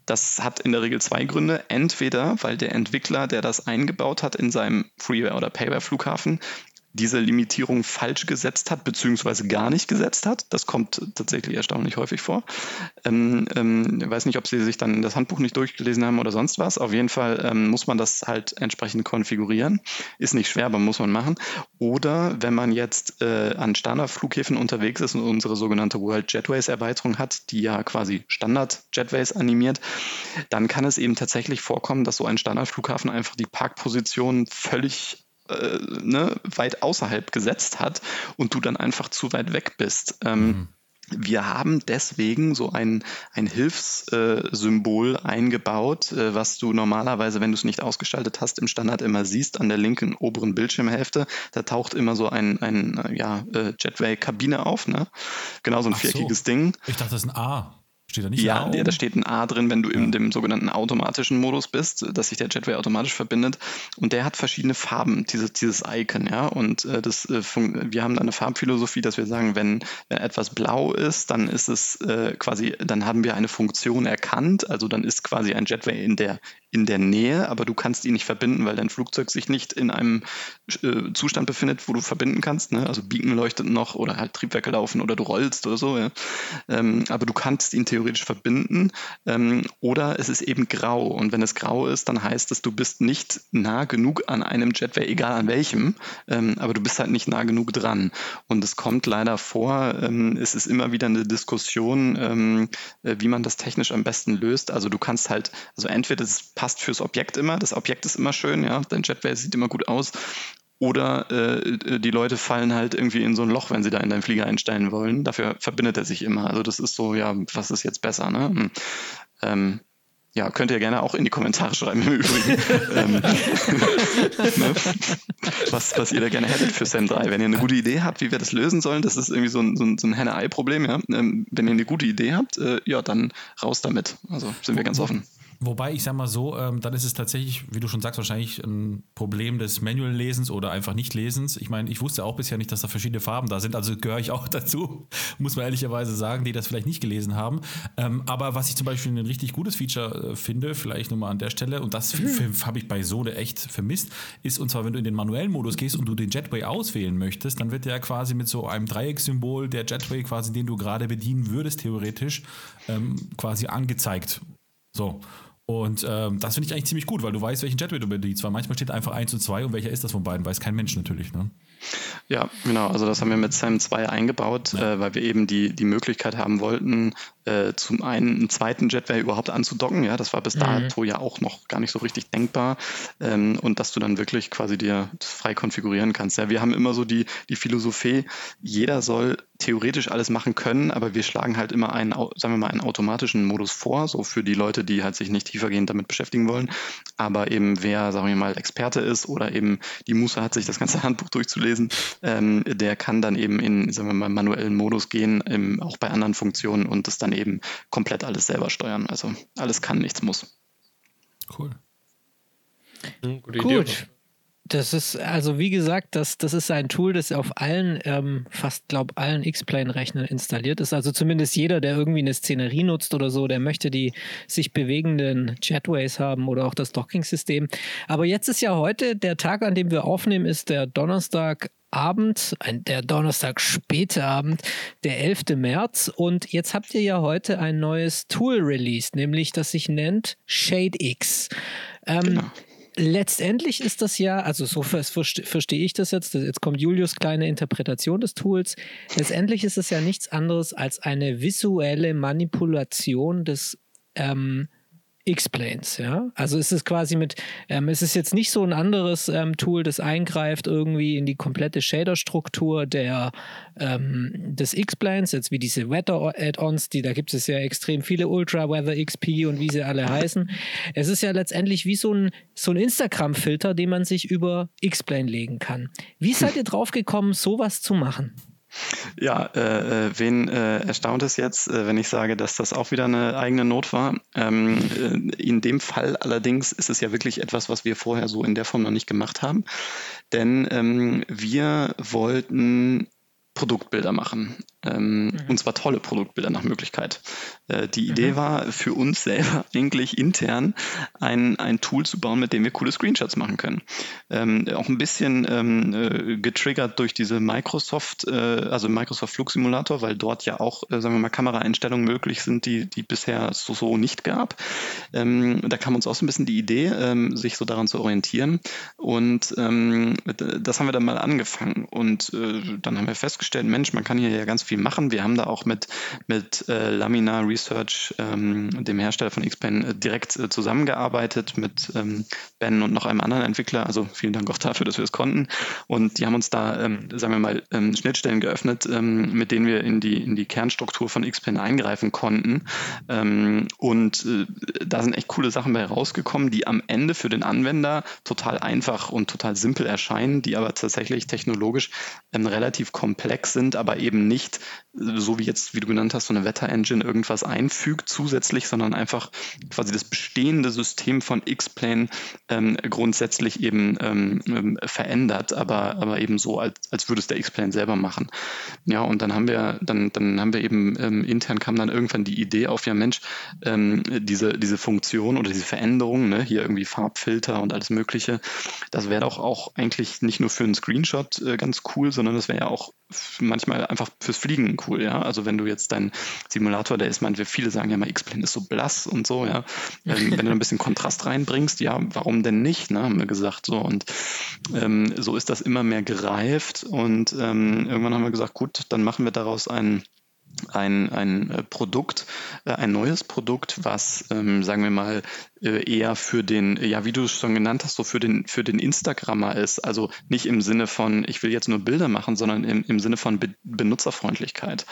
Das hat in der Regel zwei Gründe. Entweder, weil der Entwickler, der das eingebaut hat in seinem Freeware- oder Payware-Flughafen, diese Limitierung falsch gesetzt hat, beziehungsweise gar nicht gesetzt hat. Das kommt tatsächlich erstaunlich häufig vor. Ähm, ähm, ich weiß nicht, ob Sie sich dann das Handbuch nicht durchgelesen haben oder sonst was. Auf jeden Fall ähm, muss man das halt entsprechend konfigurieren. Ist nicht schwer, aber muss man machen. Oder wenn man jetzt äh, an Standardflughäfen unterwegs ist und unsere sogenannte World Jetways Erweiterung hat, die ja quasi Standard Jetways animiert, dann kann es eben tatsächlich vorkommen, dass so ein Standardflughafen einfach die Parkposition völlig äh, ne, weit außerhalb gesetzt hat und du dann einfach zu weit weg bist. Ähm, mhm. Wir haben deswegen so ein, ein Hilfssymbol eingebaut, äh, was du normalerweise, wenn du es nicht ausgestaltet hast, im Standard immer siehst an der linken oberen Bildschirmhälfte. Da taucht immer so ein, ein äh, ja, äh, Jetway-Kabine auf, ne? Genau so ein Ach viereckiges so. Ding. Ich dachte, das ist ein A. Steht da nicht Ja, ja da steht ein A drin, wenn du ja. in dem sogenannten automatischen Modus bist, dass sich der Jetway automatisch verbindet. Und der hat verschiedene Farben, dieses, dieses Icon, ja. Und äh, das, äh, wir haben da eine Farbphilosophie, dass wir sagen, wenn, wenn etwas blau ist, dann ist es äh, quasi, dann haben wir eine Funktion erkannt. Also dann ist quasi ein Jetway in der, in der Nähe, aber du kannst ihn nicht verbinden, weil dein Flugzeug sich nicht in einem äh, Zustand befindet, wo du verbinden kannst. Ne? Also Beacon leuchtet noch oder halt Triebwerke laufen oder du rollst oder so. Ja? Ähm, aber du kannst ihn theoretisch verbinden ähm, oder es ist eben grau. Und wenn es grau ist, dann heißt es, du bist nicht nah genug an einem Jetway, egal an welchem, ähm, aber du bist halt nicht nah genug dran. Und es kommt leider vor, ähm, es ist immer wieder eine Diskussion, ähm, äh, wie man das technisch am besten löst. Also du kannst halt, also entweder das passt fürs Objekt immer, das Objekt ist immer schön, ja, dein Jetway sieht immer gut aus. oder äh, die Leute fallen halt irgendwie in so ein Loch, wenn sie da in deinen Flieger einsteigen wollen. Dafür verbindet er sich immer. Also das ist so, ja, was ist jetzt besser, ne? Hm. Ähm, ja, könnt ihr gerne auch in die Kommentare schreiben im Übrigen, ähm, ne? was, was ihr da gerne hättet für Sam 3. Wenn ihr eine gute Idee habt, wie wir das lösen sollen, das ist irgendwie so ein, so ein, so ein Henne-Ei-Problem, ja. Ähm, wenn ihr eine gute Idee habt, äh, ja, dann raus damit. Also sind wir ganz offen. Wobei, ich sag mal so, ähm, dann ist es tatsächlich, wie du schon sagst, wahrscheinlich ein Problem des Manual-Lesens oder einfach Nicht-Lesens. Ich meine, ich wusste auch bisher nicht, dass da verschiedene Farben da sind, also gehöre ich auch dazu, muss man ehrlicherweise sagen, die das vielleicht nicht gelesen haben. Ähm, aber was ich zum Beispiel ein richtig gutes Feature äh, finde, vielleicht nochmal an der Stelle, und das mhm. habe ich bei Sode echt vermisst, ist, und zwar, wenn du in den manuellen Modus gehst und du den Jetway auswählen möchtest, dann wird der quasi mit so einem Dreieckssymbol, der Jetway quasi, den du gerade bedienen würdest, theoretisch, ähm, quasi angezeigt. So. Und ähm, das finde ich eigentlich ziemlich gut, weil du weißt, welchen Jetway du bedienst. Weil manchmal steht einfach 1 und 2 und welcher ist das von beiden, weiß kein Mensch natürlich. Ne? Ja, genau. Also das haben wir mit SAM 2 eingebaut, ja. äh, weil wir eben die, die Möglichkeit haben wollten, äh, zum einen einen zweiten Jetway überhaupt anzudocken. Ja, das war bis mhm. dato ja auch noch gar nicht so richtig denkbar. Ähm, und dass du dann wirklich quasi dir frei konfigurieren kannst. Ja, wir haben immer so die, die Philosophie, jeder soll theoretisch alles machen können, aber wir schlagen halt immer einen, sagen wir mal, einen automatischen Modus vor, so für die Leute, die halt sich nicht tiefergehend damit beschäftigen wollen. Aber eben wer, sagen wir mal, Experte ist oder eben die Muße hat, sich das ganze Handbuch durchzulesen, ähm, der kann dann eben in, sagen wir mal, manuellen Modus gehen, im, auch bei anderen Funktionen und das dann eben komplett alles selber steuern. Also alles kann, nichts muss. Cool. Hm, gute Idee. Das ist, also wie gesagt, das, das ist ein Tool, das auf allen, ähm, fast glaube allen X-Plane-Rechnern installiert ist. Also zumindest jeder, der irgendwie eine Szenerie nutzt oder so, der möchte die sich bewegenden Jetways haben oder auch das Docking-System. Aber jetzt ist ja heute der Tag, an dem wir aufnehmen, ist der Donnerstag, Abend, der Donnerstag späte Abend, der 11. März. Und jetzt habt ihr ja heute ein neues Tool released, nämlich das sich nennt ShadeX. Ähm, genau. Letztendlich ist das ja, also so verstehe ich das jetzt, jetzt kommt Julius kleine Interpretation des Tools. Letztendlich ist es ja nichts anderes als eine visuelle Manipulation des ähm, X-Planes, ja. Also es ist quasi mit, ähm, es ist jetzt nicht so ein anderes ähm, Tool, das eingreift irgendwie in die komplette Shader-Struktur der, ähm, des X-Planes, jetzt wie diese Weather-Add-ons, die, da gibt es ja extrem viele Ultra-Weather XP und wie sie alle heißen. Es ist ja letztendlich wie so ein, so ein Instagram-Filter, den man sich über X-Plane legen kann. Wie seid ihr drauf gekommen, sowas zu machen? Ja, äh, äh, wen äh, erstaunt es jetzt, äh, wenn ich sage, dass das auch wieder eine eigene Not war? Ähm, äh, in dem Fall allerdings ist es ja wirklich etwas, was wir vorher so in der Form noch nicht gemacht haben. Denn ähm, wir wollten Produktbilder machen. Ähm, mhm. Und zwar tolle Produktbilder nach Möglichkeit. Äh, die Idee mhm. war für uns selber eigentlich intern ein, ein Tool zu bauen, mit dem wir coole Screenshots machen können. Ähm, auch ein bisschen ähm, äh, getriggert durch diese Microsoft, äh, also Microsoft Flugsimulator, weil dort ja auch, äh, sagen wir mal, Kameraeinstellungen möglich sind, die, die bisher so, so nicht gab. Ähm, da kam uns auch so ein bisschen die Idee, ähm, sich so daran zu orientieren. Und ähm, das haben wir dann mal angefangen. Und äh, dann haben wir festgestellt, Mensch, man kann hier ja ganz viel viel machen. Wir haben da auch mit, mit äh, Laminar Research, ähm, dem Hersteller von Xpen, äh, direkt äh, zusammengearbeitet mit ähm, Ben und noch einem anderen Entwickler. Also vielen Dank auch dafür, dass wir es konnten. Und die haben uns da, ähm, sagen wir mal, ähm, Schnittstellen geöffnet, ähm, mit denen wir in die, in die Kernstruktur von Xpen eingreifen konnten. Ähm, und äh, da sind echt coole Sachen bei rausgekommen, die am Ende für den Anwender total einfach und total simpel erscheinen, die aber tatsächlich technologisch relativ komplex sind, aber eben nicht so wie jetzt, wie du genannt hast, so eine Wetter-Engine irgendwas einfügt zusätzlich, sondern einfach quasi das bestehende System von X-Plane ähm, grundsätzlich eben ähm, ähm, verändert, aber, aber eben so, als, als würde es der X-Plane selber machen. Ja, und dann haben wir, dann, dann haben wir eben ähm, intern kam dann irgendwann die Idee auf, ja Mensch, ähm, diese, diese Funktion oder diese Veränderung, ne, hier irgendwie Farbfilter und alles Mögliche, das wäre doch auch eigentlich nicht nur für einen Screenshot äh, ganz cool, sondern das wäre ja auch manchmal einfach fürs Fliegen cool, ja. Also wenn du jetzt dein Simulator, der ist, man, viele sagen ja mal, X-Plane ist so blass und so, ja. Ähm, wenn du ein bisschen Kontrast reinbringst, ja, warum denn nicht, ne, haben wir gesagt so. Und ähm, so ist das immer mehr gereift und ähm, irgendwann haben wir gesagt, gut, dann machen wir daraus einen ein, ein äh, Produkt, äh, ein neues Produkt, was, ähm, sagen wir mal, äh, eher für den, ja, wie du es schon genannt hast, so für den, für den Instagrammer ist. Also nicht im Sinne von, ich will jetzt nur Bilder machen, sondern im, im Sinne von Be Benutzerfreundlichkeit.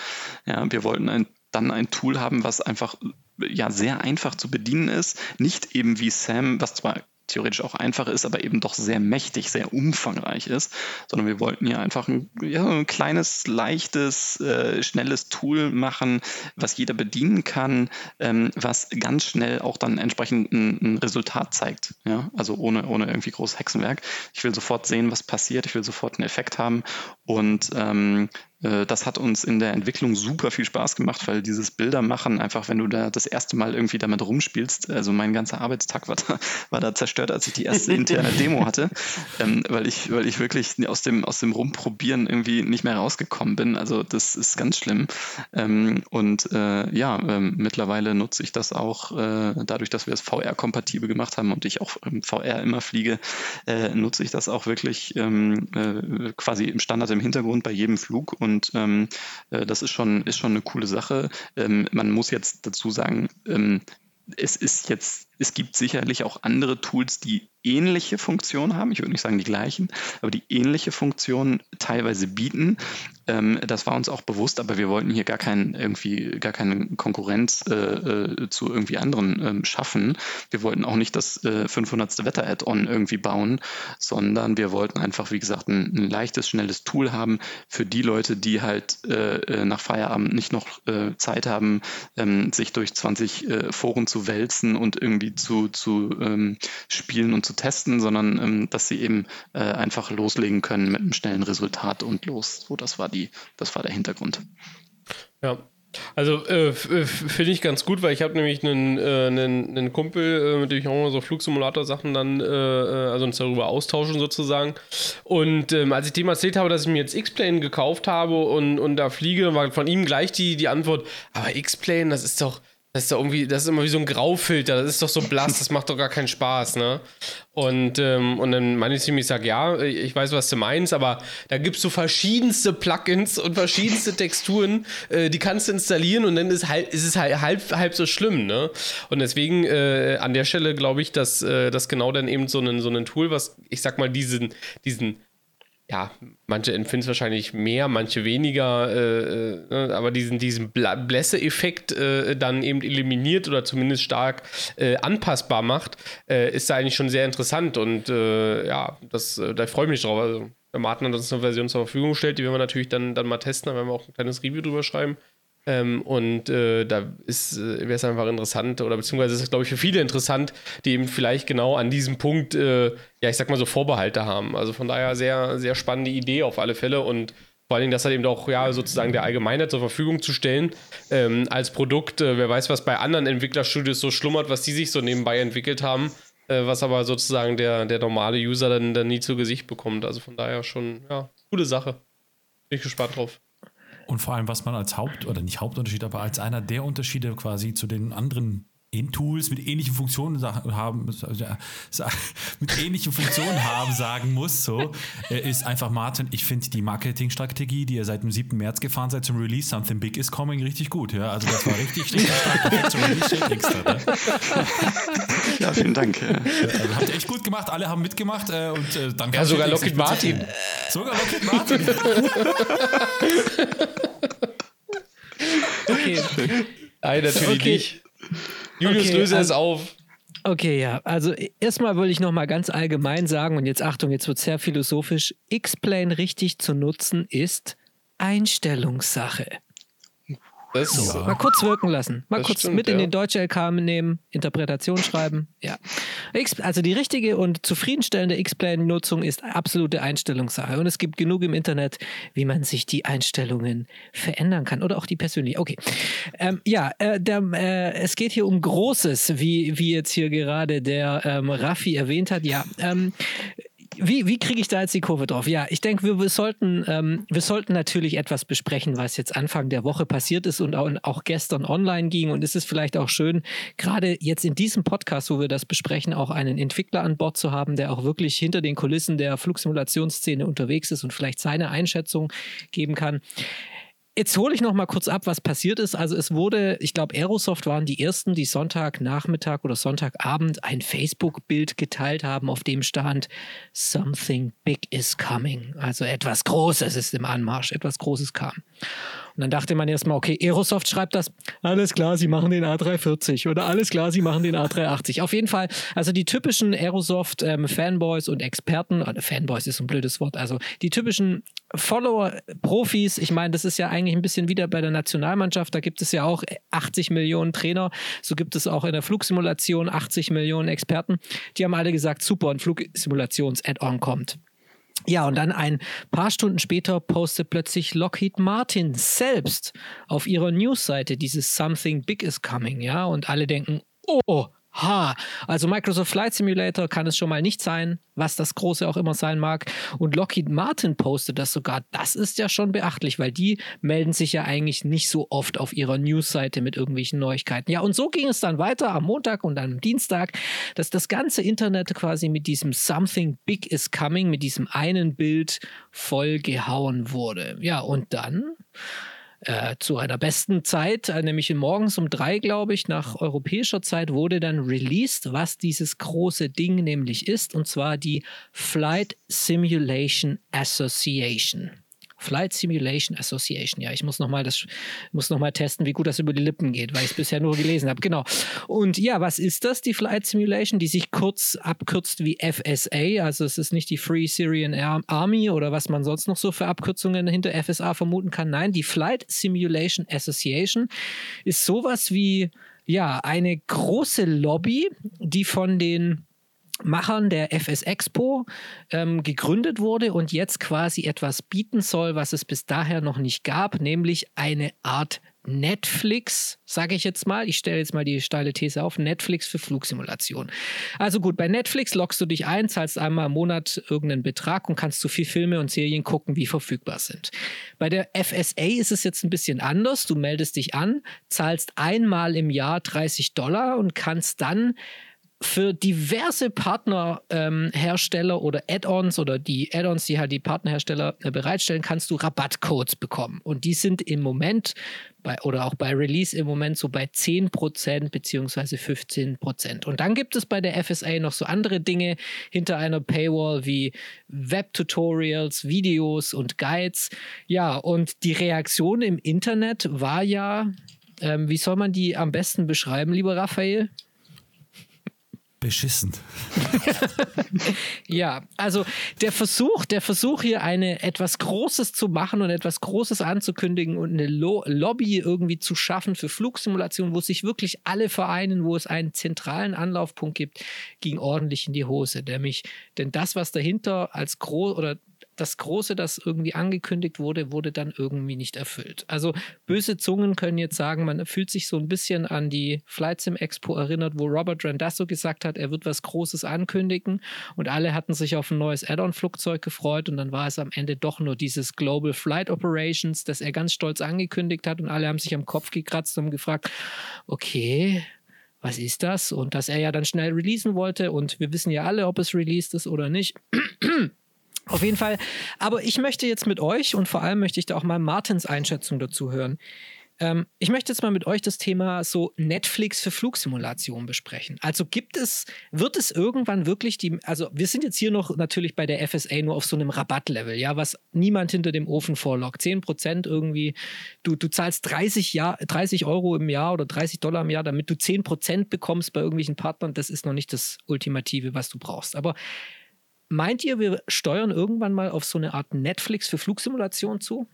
Ja, wir wollten ein, dann ein Tool haben, was einfach ja sehr einfach zu bedienen ist. Nicht eben wie Sam, was zwar theoretisch auch einfach ist, aber eben doch sehr mächtig, sehr umfangreich ist, sondern wir wollten hier einfach ein, ja, ein kleines, leichtes, äh, schnelles Tool machen, was jeder bedienen kann, ähm, was ganz schnell auch dann entsprechend ein, ein, Resultat zeigt. Ja? Also ohne, ohne irgendwie großes Hexenwerk. Ich will sofort sehen, was passiert, ich will sofort einen Effekt haben und ähm, äh, das hat uns in der Entwicklung super viel Spaß gemacht, weil dieses Bildermachen einfach, wenn du da das erste Mal irgendwie damit rumspielst, also mein ganzer Arbeitstag war da, war da zerstört, als ich die erste interne Demo hatte, ähm, weil ich, weil ich wirklich aus dem, aus dem Rumprobieren irgendwie nicht mehr rausgekommen bin. Also das ist ganz schlimm. Ähm, und äh, ja, äh, mittlerweile nutze ich das auch, äh, dadurch, dass wir es VR-kompatibel gemacht haben und ich auch im VR immer fliege, äh, nutze ich das auch wirklich ähm, äh, quasi im Standard im Hintergrund bei jedem Flug und und ähm, äh, das ist schon, ist schon eine coole Sache. Ähm, man muss jetzt dazu sagen, ähm, es ist jetzt, es gibt sicherlich auch andere Tools, die ähnliche Funktionen haben. Ich würde nicht sagen die gleichen, aber die ähnliche Funktionen teilweise bieten. Ähm, das war uns auch bewusst, aber wir wollten hier gar keinen irgendwie gar keine Konkurrenz äh, äh, zu irgendwie anderen ähm, schaffen. Wir wollten auch nicht das äh, 500. Wetter-Add-on irgendwie bauen, sondern wir wollten einfach, wie gesagt, ein, ein leichtes, schnelles Tool haben für die Leute, die halt äh, äh nach Feierabend nicht noch äh, Zeit haben, ähm, sich durch 20 äh, Foren zu wälzen und irgendwie zu, zu ähm, spielen und zu testen, sondern ähm, dass sie eben äh, einfach loslegen können mit einem schnellen Resultat und los. So, das war die, das war der Hintergrund. Ja, also äh, finde ich ganz gut, weil ich habe nämlich einen, äh, Kumpel, äh, mit dem ich auch mal so Flugsimulator-Sachen dann, äh, äh, also uns darüber austauschen sozusagen. Und ähm, als ich dem erzählt habe, dass ich mir jetzt X-Plane gekauft habe und, und da fliege, war von ihm gleich die, die Antwort, aber X-Plane, das ist doch, das ist doch irgendwie, das ist immer wie so ein Graufilter, das ist doch so blass, das macht doch gar keinen Spaß, ne? Und, ähm, und dann meine ich ziemlich, ich sage, ja, ich weiß, was du meinst, aber da gibt es so verschiedenste Plugins und verschiedenste Texturen, äh, die kannst du installieren und dann ist, halt, ist es halt halb, halb so schlimm, ne? Und deswegen äh, an der Stelle glaube ich, dass äh, das genau dann eben so ein, so ein Tool, was, ich sag mal, diesen, diesen ja, manche empfinden es wahrscheinlich mehr, manche weniger, äh, äh, ne, aber diesen, diesen Blässe-Effekt äh, dann eben eliminiert oder zumindest stark äh, anpassbar macht, äh, ist da eigentlich schon sehr interessant und äh, ja, das, da freue ich mich drauf. Also, der Martin hat uns eine Version zur Verfügung gestellt, die werden wir natürlich dann, dann mal testen, da werden wir auch ein kleines Review drüber schreiben. Ähm, und äh, da äh, wäre es einfach interessant, oder beziehungsweise ist es, glaube ich, für viele interessant, die eben vielleicht genau an diesem Punkt, äh, ja, ich sag mal so Vorbehalte haben. Also von daher sehr, sehr spannende Idee auf alle Fälle und vor allen Dingen das halt eben auch ja sozusagen der Allgemeinheit zur Verfügung zu stellen ähm, als Produkt. Äh, wer weiß, was bei anderen Entwicklerstudios so schlummert, was die sich so nebenbei entwickelt haben, äh, was aber sozusagen der, der normale User dann, dann nie zu Gesicht bekommt. Also von daher schon, ja, coole Sache. Bin ich gespannt drauf. Und vor allem, was man als Haupt- oder nicht Hauptunterschied, aber als einer der Unterschiede quasi zu den anderen in-Tools mit ähnlichen Funktionen haben, mit ähnlichen Funktionen haben, sagen muss, so, äh, ist einfach Martin, ich finde die Marketingstrategie, die ihr seit dem 7. März gefahren seid zum Release, Something Big is Coming, richtig gut, ja. Also das war richtig, richtig stark zum Release ne? Ja, vielen Dank. Also habt ihr echt gut gemacht, alle haben mitgemacht äh, und äh, dann Ja, sogar Lockheed Martin. Sogar Lockheed Martin. okay. Nein, natürlich okay. nicht. Julius, okay, löse also, es auf. Okay, ja. Also erstmal wollte ich nochmal ganz allgemein sagen, und jetzt Achtung, jetzt wird sehr philosophisch, X-Plane richtig zu nutzen ist Einstellungssache. Das. Ja. Mal kurz wirken lassen. Mal das kurz stimmt, mit in den deutschen LK nehmen, Interpretation schreiben. Ja. Also die richtige und zufriedenstellende X-Plane-Nutzung ist absolute Einstellungssache. Und es gibt genug im Internet, wie man sich die Einstellungen verändern kann. Oder auch die persönliche. Okay. Ähm, ja, äh, der, äh, es geht hier um Großes, wie, wie jetzt hier gerade der ähm, Raffi erwähnt hat. Ja. Ähm, wie, wie kriege ich da jetzt die Kurve drauf? Ja, ich denke, wir, wir, sollten, ähm, wir sollten natürlich etwas besprechen, was jetzt Anfang der Woche passiert ist und auch, auch gestern online ging. Und es ist vielleicht auch schön, gerade jetzt in diesem Podcast, wo wir das besprechen, auch einen Entwickler an Bord zu haben, der auch wirklich hinter den Kulissen der Flugsimulationsszene unterwegs ist und vielleicht seine Einschätzung geben kann. Jetzt hole ich noch mal kurz ab, was passiert ist. Also es wurde, ich glaube, Aerosoft waren die ersten, die Sonntagnachmittag oder Sonntagabend ein Facebook-Bild geteilt haben, auf dem stand Something big is coming. Also etwas Großes ist im Anmarsch, etwas Großes kam. Und dann dachte man erstmal, okay, Aerosoft schreibt das, alles klar, sie machen den A340 oder alles klar, sie machen den A380. Auf jeden Fall, also die typischen Aerosoft-Fanboys ähm, und Experten, oder Fanboys ist ein blödes Wort, also die typischen Follower, Profis, ich meine, das ist ja eigentlich ein bisschen wieder bei der Nationalmannschaft, da gibt es ja auch 80 Millionen Trainer, so gibt es auch in der Flugsimulation 80 Millionen Experten, die haben alle gesagt, super, ein Flugsimulations-Add-on kommt. Ja, und dann ein paar Stunden später postet plötzlich Lockheed Martin selbst auf ihrer Newsseite dieses Something Big is Coming, ja, und alle denken, oh, Ha, also Microsoft Flight Simulator kann es schon mal nicht sein, was das große auch immer sein mag. Und Lockheed Martin postet das sogar. Das ist ja schon beachtlich, weil die melden sich ja eigentlich nicht so oft auf ihrer Newsseite mit irgendwelchen Neuigkeiten. Ja, und so ging es dann weiter am Montag und am Dienstag, dass das ganze Internet quasi mit diesem Something Big is Coming, mit diesem einen Bild voll gehauen wurde. Ja, und dann äh, zu einer besten Zeit, äh, nämlich morgens um drei, glaube ich, nach europäischer Zeit, wurde dann released, was dieses große Ding nämlich ist, und zwar die Flight Simulation Association. Flight Simulation Association. Ja, ich muss nochmal das muss noch mal testen, wie gut das über die Lippen geht, weil ich es bisher nur gelesen habe. Genau. Und ja, was ist das, die Flight Simulation, die sich kurz abkürzt wie FSA? Also es ist nicht die Free Syrian Army oder was man sonst noch so für Abkürzungen hinter FSA vermuten kann. Nein, die Flight Simulation Association ist sowas wie ja, eine große Lobby, die von den Machern der FS Expo ähm, gegründet wurde und jetzt quasi etwas bieten soll, was es bis daher noch nicht gab, nämlich eine Art Netflix, sage ich jetzt mal. Ich stelle jetzt mal die steile These auf. Netflix für Flugsimulation. Also gut, bei Netflix loggst du dich ein, zahlst einmal im Monat irgendeinen Betrag und kannst so viel Filme und Serien gucken, wie verfügbar sind. Bei der FSA ist es jetzt ein bisschen anders. Du meldest dich an, zahlst einmal im Jahr 30 Dollar und kannst dann für diverse Partnerhersteller ähm, oder Add-ons oder die Add-ons, die halt die Partnerhersteller äh, bereitstellen, kannst du Rabattcodes bekommen. Und die sind im Moment bei, oder auch bei Release im Moment so bei 10% beziehungsweise 15%. Und dann gibt es bei der FSA noch so andere Dinge hinter einer Paywall wie Web-Tutorials, Videos und Guides. Ja, und die Reaktion im Internet war ja, ähm, wie soll man die am besten beschreiben, lieber Raphael? Beschissen. ja, also der Versuch, der Versuch hier eine etwas Großes zu machen und etwas Großes anzukündigen und eine Lo Lobby irgendwie zu schaffen für Flugsimulationen, wo sich wirklich alle vereinen, wo es einen zentralen Anlaufpunkt gibt, ging ordentlich in die Hose. Nämlich, denn das, was dahinter als groß oder das Große, das irgendwie angekündigt wurde, wurde dann irgendwie nicht erfüllt. Also böse Zungen können jetzt sagen, man fühlt sich so ein bisschen an die Flight Sim Expo erinnert, wo Robert Randazzo gesagt hat, er wird was Großes ankündigen und alle hatten sich auf ein neues Add-on-Flugzeug gefreut und dann war es am Ende doch nur dieses Global Flight Operations, das er ganz stolz angekündigt hat und alle haben sich am Kopf gekratzt und gefragt, okay, was ist das? Und dass er ja dann schnell releasen wollte und wir wissen ja alle, ob es released ist oder nicht. Auf jeden Fall. Aber ich möchte jetzt mit euch und vor allem möchte ich da auch mal Martins Einschätzung dazu hören. Ähm, ich möchte jetzt mal mit euch das Thema so Netflix für Flugsimulation besprechen. Also gibt es, wird es irgendwann wirklich die, also wir sind jetzt hier noch natürlich bei der FSA nur auf so einem Rabattlevel, ja, was niemand hinter dem Ofen vorlockt. 10 Prozent irgendwie, du, du zahlst 30, Jahr, 30 Euro im Jahr oder 30 Dollar im Jahr, damit du 10 Prozent bekommst bei irgendwelchen Partnern. Das ist noch nicht das Ultimative, was du brauchst. Aber Meint ihr, wir steuern irgendwann mal auf so eine Art Netflix für Flugsimulation zu?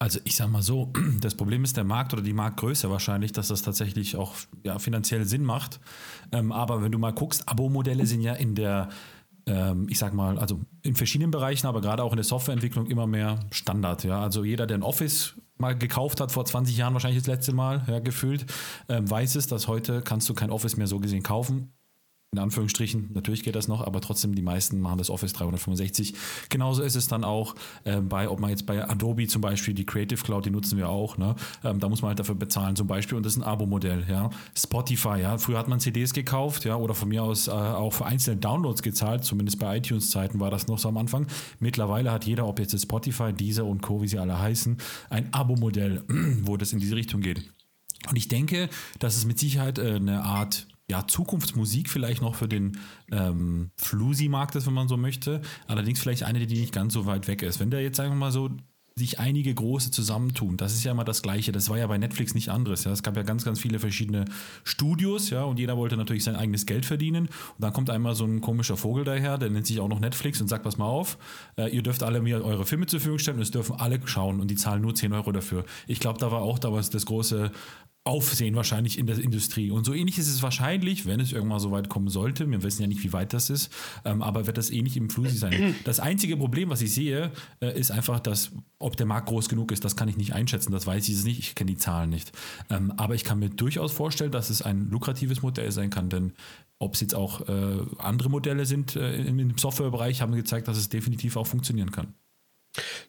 Also ich sag mal so, das Problem ist der Markt oder die Marktgröße wahrscheinlich, dass das tatsächlich auch ja, finanziell Sinn macht. Ähm, aber wenn du mal guckst, Abo-Modelle sind ja in der, ähm, ich sag mal, also in verschiedenen Bereichen, aber gerade auch in der Softwareentwicklung immer mehr Standard. Ja? Also jeder, der ein Office mal gekauft hat, vor 20 Jahren wahrscheinlich das letzte Mal, ja, gefühlt, ähm, weiß es, dass heute kannst du kein Office mehr so gesehen kaufen in Anführungsstrichen, natürlich geht das noch, aber trotzdem die meisten machen das Office 365. Genauso ist es dann auch äh, bei, ob man jetzt bei Adobe zum Beispiel die Creative Cloud, die nutzen wir auch, ne? Ähm, da muss man halt dafür bezahlen zum Beispiel und das ist ein Abo-Modell, ja. Spotify, ja, früher hat man CDs gekauft, ja, oder von mir aus äh, auch für einzelne Downloads gezahlt, zumindest bei iTunes-Zeiten war das noch so am Anfang. Mittlerweile hat jeder, ob jetzt Spotify, Deezer und Co., wie sie alle heißen, ein Abo-Modell, wo das in diese Richtung geht. Und ich denke, dass es mit Sicherheit äh, eine Art ja, Zukunftsmusik vielleicht noch für den ähm, Flusi-Markt ist, wenn man so möchte. Allerdings vielleicht eine, die nicht ganz so weit weg ist. Wenn da jetzt, sagen wir mal so, sich einige große zusammentun. Das ist ja immer das Gleiche. Das war ja bei Netflix nicht anderes. Ja. Es gab ja ganz, ganz viele verschiedene Studios, ja, und jeder wollte natürlich sein eigenes Geld verdienen. Und dann kommt einmal so ein komischer Vogel daher, der nennt sich auch noch Netflix und sagt, pass mal auf, äh, ihr dürft alle mir eure Filme zur Verfügung stellen und es dürfen alle schauen und die zahlen nur 10 Euro dafür. Ich glaube, da war auch damals das große Aufsehen wahrscheinlich in der Industrie. Und so ähnlich ist es wahrscheinlich, wenn es irgendwann so weit kommen sollte. Wir wissen ja nicht, wie weit das ist, ähm, aber wird das ähnlich im Flusi sein. Das einzige Problem, was ich sehe, äh, ist einfach, dass, ob der Markt groß genug ist, das kann ich nicht einschätzen. Das weiß ich nicht. Ich kenne die Zahlen nicht. Ähm, aber ich kann mir durchaus vorstellen, dass es ein lukratives Modell sein kann, denn ob es jetzt auch äh, andere Modelle sind äh, im Softwarebereich, haben gezeigt, dass es definitiv auch funktionieren kann.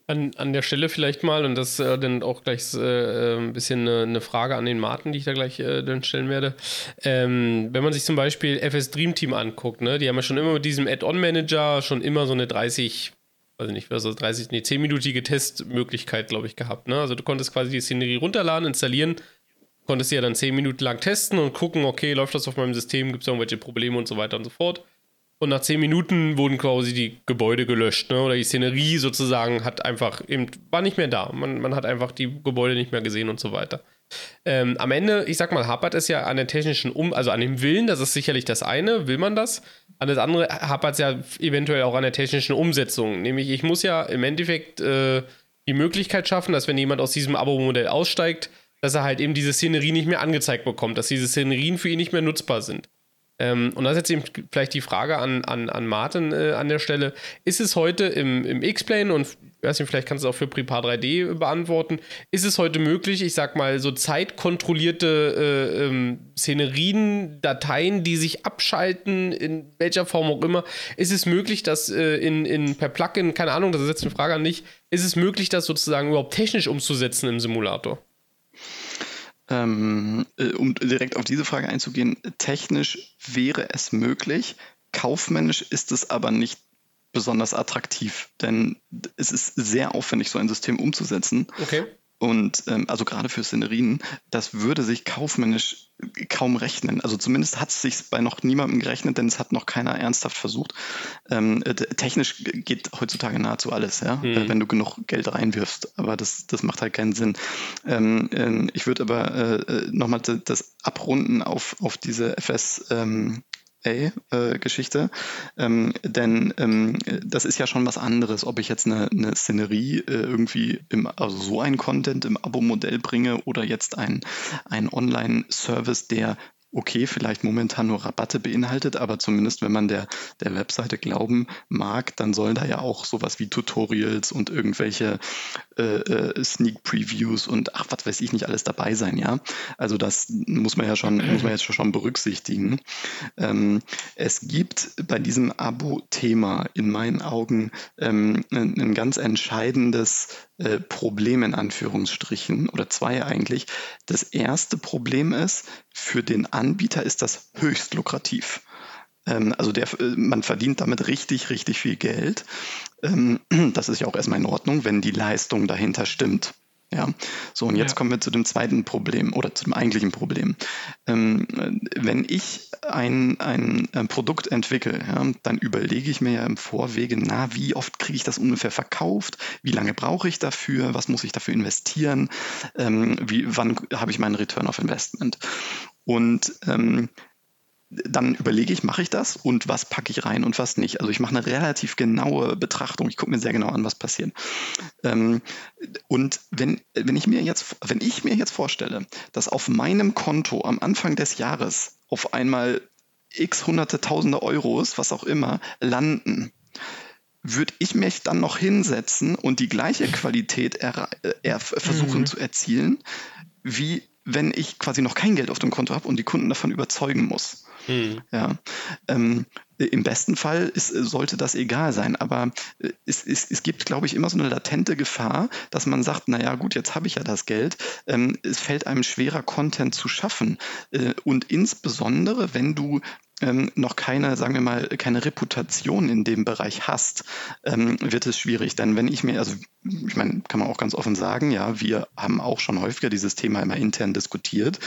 An, an der Stelle vielleicht mal, und das äh, dann auch gleich äh, ein bisschen eine, eine, Frage an den Martin, die ich da gleich äh, dann stellen werde. Ähm, wenn man sich zum Beispiel FS Dream Team anguckt, ne, die haben ja schon immer mit diesem Add-on-Manager schon immer so eine 30, weiß ich nicht, ist 30, nee, 10-minütige Testmöglichkeit, glaube ich, gehabt. Ne? Also du konntest quasi die Szenerie runterladen, installieren, konntest sie ja dann 10 Minuten lang testen und gucken, okay, läuft das auf meinem System, gibt es irgendwelche Probleme und so weiter und so fort. Und nach zehn Minuten wurden quasi die Gebäude gelöscht, ne? Oder die Szenerie sozusagen hat einfach eben, war nicht mehr da. Man, man hat einfach die Gebäude nicht mehr gesehen und so weiter. Ähm, am Ende, ich sag mal, hapert es ja an der technischen Um, also an dem Willen, das ist sicherlich das eine, will man das. An das andere hapert es ja eventuell auch an der technischen Umsetzung. Nämlich, ich muss ja im Endeffekt äh, die Möglichkeit schaffen, dass wenn jemand aus diesem Abo-Modell aussteigt, dass er halt eben diese Szenerie nicht mehr angezeigt bekommt, dass diese Szenerien für ihn nicht mehr nutzbar sind. Ähm, und das ist jetzt eben vielleicht die Frage an, an, an Martin äh, an der Stelle. Ist es heute im, im X-Plane und weiß nicht, vielleicht kannst du es auch für Prepar 3D beantworten, ist es heute möglich, ich sag mal, so zeitkontrollierte äh, ähm, Szenerien, Dateien, die sich abschalten, in welcher Form auch immer, ist es möglich, dass äh, in, in per Plugin, keine Ahnung, das ist jetzt eine Frage an dich, ist es möglich, das sozusagen überhaupt technisch umzusetzen im Simulator? Ähm, äh, um direkt auf diese Frage einzugehen, technisch wäre es möglich, kaufmännisch ist es aber nicht besonders attraktiv, denn es ist sehr aufwendig, so ein System umzusetzen. Okay. Und ähm, also gerade für Szenerien, das würde sich kaufmännisch kaum rechnen. Also zumindest hat es sich bei noch niemandem gerechnet, denn es hat noch keiner ernsthaft versucht. Ähm, äh, technisch geht heutzutage nahezu alles, ja, mhm. äh, wenn du genug Geld reinwirfst. Aber das, das macht halt keinen Sinn. Ähm, äh, ich würde aber äh, äh nochmal das abrunden auf, auf diese FS ähm, Geschichte. Ähm, denn ähm, das ist ja schon was anderes, ob ich jetzt eine, eine Szenerie äh, irgendwie im, also so ein Content im Abo-Modell bringe oder jetzt ein, ein Online-Service, der okay, vielleicht momentan nur Rabatte beinhaltet, aber zumindest wenn man der, der Webseite glauben mag, dann sollen da ja auch sowas wie Tutorials und irgendwelche äh, äh, Sneak Previews und ach, was weiß ich nicht alles dabei sein, ja. Also das muss man ja schon, muss man jetzt schon berücksichtigen. Ähm, es gibt bei diesem Abo-Thema in meinen Augen ähm, ein, ein ganz entscheidendes äh, Problem in Anführungsstrichen oder zwei eigentlich. Das erste Problem ist, für den Anbieter ist das höchst lukrativ. Ähm, also der, äh, man verdient damit richtig, richtig viel Geld. Ähm, das ist ja auch erstmal in Ordnung, wenn die Leistung dahinter stimmt. Ja, so und jetzt ja. kommen wir zu dem zweiten Problem oder zu dem eigentlichen Problem. Ähm, wenn ich ein, ein, ein Produkt entwickle, ja, dann überlege ich mir ja im Vorwege, na, wie oft kriege ich das ungefähr verkauft, wie lange brauche ich dafür, was muss ich dafür investieren, ähm, wie, wann habe ich meinen Return of Investment. Und ähm, dann überlege ich, mache ich das und was packe ich rein und was nicht. Also ich mache eine relativ genaue Betrachtung. Ich gucke mir sehr genau an, was passiert. Ähm, und wenn, wenn, ich mir jetzt, wenn ich mir jetzt vorstelle, dass auf meinem Konto am Anfang des Jahres auf einmal x hunderte, tausende Euros, was auch immer, landen, würde ich mich dann noch hinsetzen und die gleiche Qualität er, er versuchen mhm. zu erzielen, wie wenn ich quasi noch kein Geld auf dem Konto habe und die Kunden davon überzeugen muss. Hm. Ja, ähm, im besten Fall ist, sollte das egal sein, aber äh, es, es, es gibt, glaube ich, immer so eine latente Gefahr, dass man sagt, naja gut, jetzt habe ich ja das Geld, ähm, es fällt einem schwerer, Content zu schaffen. Äh, und insbesondere, wenn du ähm, noch keine, sagen wir mal, keine Reputation in dem Bereich hast, ähm, wird es schwierig. Denn wenn ich mir, also ich meine, kann man auch ganz offen sagen, ja, wir haben auch schon häufiger dieses Thema immer intern diskutiert.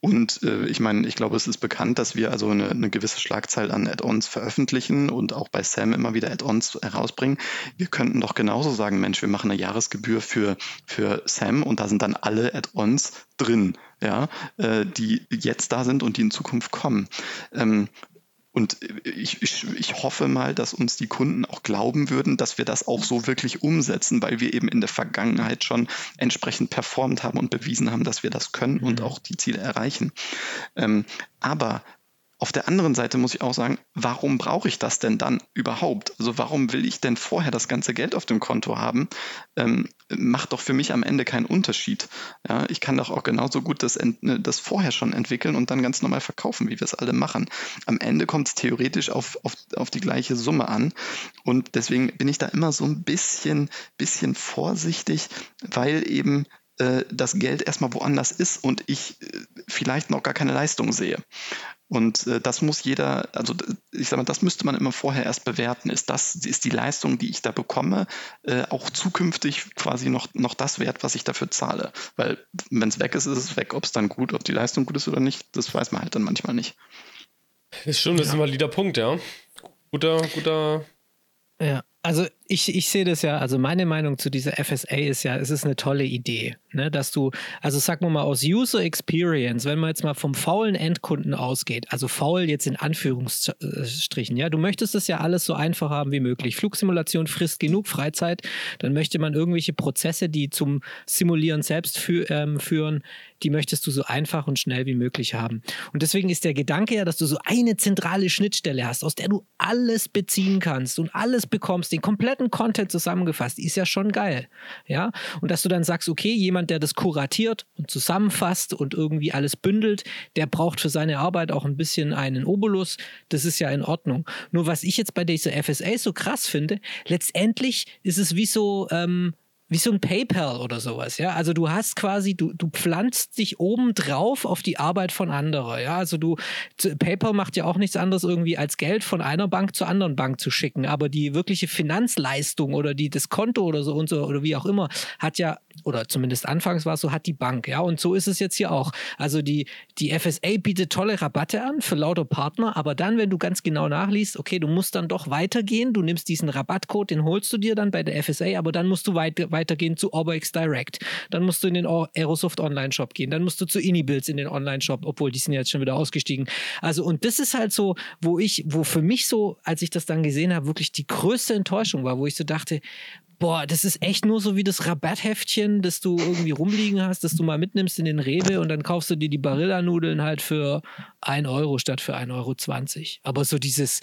Und äh, ich meine, ich glaube, es ist bekannt, dass wir also eine, eine gewisse Schlagzahl an Add-ons veröffentlichen und auch bei Sam immer wieder Add-ons herausbringen. Wir könnten doch genauso sagen, Mensch, wir machen eine Jahresgebühr für, für Sam und da sind dann alle Add-ons drin ja, äh, die jetzt da sind und die in Zukunft kommen. Ähm, und ich, ich, ich hoffe mal, dass uns die Kunden auch glauben würden, dass wir das auch so wirklich umsetzen, weil wir eben in der Vergangenheit schon entsprechend performt haben und bewiesen haben, dass wir das können und mhm. auch die Ziele erreichen. Ähm, aber auf der anderen Seite muss ich auch sagen, warum brauche ich das denn dann überhaupt? Also warum will ich denn vorher das ganze Geld auf dem Konto haben? Ähm, macht doch für mich am Ende keinen Unterschied. Ja, ich kann doch auch genauso gut das, ne, das vorher schon entwickeln und dann ganz normal verkaufen, wie wir es alle machen. Am Ende kommt es theoretisch auf, auf, auf die gleiche Summe an. Und deswegen bin ich da immer so ein bisschen, bisschen vorsichtig, weil eben äh, das Geld erstmal woanders ist und ich äh, vielleicht noch gar keine Leistung sehe. Und äh, das muss jeder, also ich sage mal, das müsste man immer vorher erst bewerten. Ist das, ist die Leistung, die ich da bekomme, äh, auch zukünftig quasi noch, noch das wert, was ich dafür zahle? Weil wenn es weg ist, ist es weg. Ob es dann gut, ob die Leistung gut ist oder nicht, das weiß man halt dann manchmal nicht. Das stimmt, das ja. ist ein valider Punkt, ja. Guter, guter. Ja, also ich, ich sehe das ja, also meine Meinung zu dieser FSA ist ja, es ist eine tolle Idee, ne, dass du, also sag mal mal aus User Experience, wenn man jetzt mal vom faulen Endkunden ausgeht, also faul jetzt in Anführungsstrichen, ja, du möchtest das ja alles so einfach haben wie möglich. Flugsimulation frisst genug Freizeit, dann möchte man irgendwelche Prozesse, die zum Simulieren selbst fü ähm, führen, die möchtest du so einfach und schnell wie möglich haben. Und deswegen ist der Gedanke ja, dass du so eine zentrale Schnittstelle hast, aus der du alles beziehen kannst und alles bekommst, den kompletten Content zusammengefasst, ist ja schon geil. Ja, und dass du dann sagst, okay, jemand, der das kuratiert und zusammenfasst und irgendwie alles bündelt, der braucht für seine Arbeit auch ein bisschen einen Obolus. Das ist ja in Ordnung. Nur was ich jetzt bei dieser FSA so krass finde, letztendlich ist es wie so, ähm, wie so ein PayPal oder sowas, ja. Also du hast quasi, du, du pflanzt dich oben drauf auf die Arbeit von anderen, ja. Also du, PayPal macht ja auch nichts anderes irgendwie als Geld von einer Bank zur anderen Bank zu schicken, aber die wirkliche Finanzleistung oder die, das Konto oder so und so oder wie auch immer hat ja, oder zumindest anfangs war es so, hat die Bank, ja. Und so ist es jetzt hier auch. Also die, die FSA bietet tolle Rabatte an für lauter Partner, aber dann, wenn du ganz genau nachliest, okay, du musst dann doch weitergehen, du nimmst diesen Rabattcode, den holst du dir dann bei der FSA, aber dann musst du weiter, weiter weitergehen zu Orbex Direct. Dann musst du in den Aerosoft Online-Shop gehen. Dann musst du zu Inibills in den Online-Shop, obwohl die sind jetzt schon wieder ausgestiegen. Also, und das ist halt so, wo ich, wo für mich so, als ich das dann gesehen habe, wirklich die größte Enttäuschung war, wo ich so dachte, boah, das ist echt nur so wie das Rabatthäftchen, das du irgendwie rumliegen hast, das du mal mitnimmst in den Rewe und dann kaufst du dir die Barilla-Nudeln halt für 1 Euro statt für 1,20 Euro. Aber so dieses,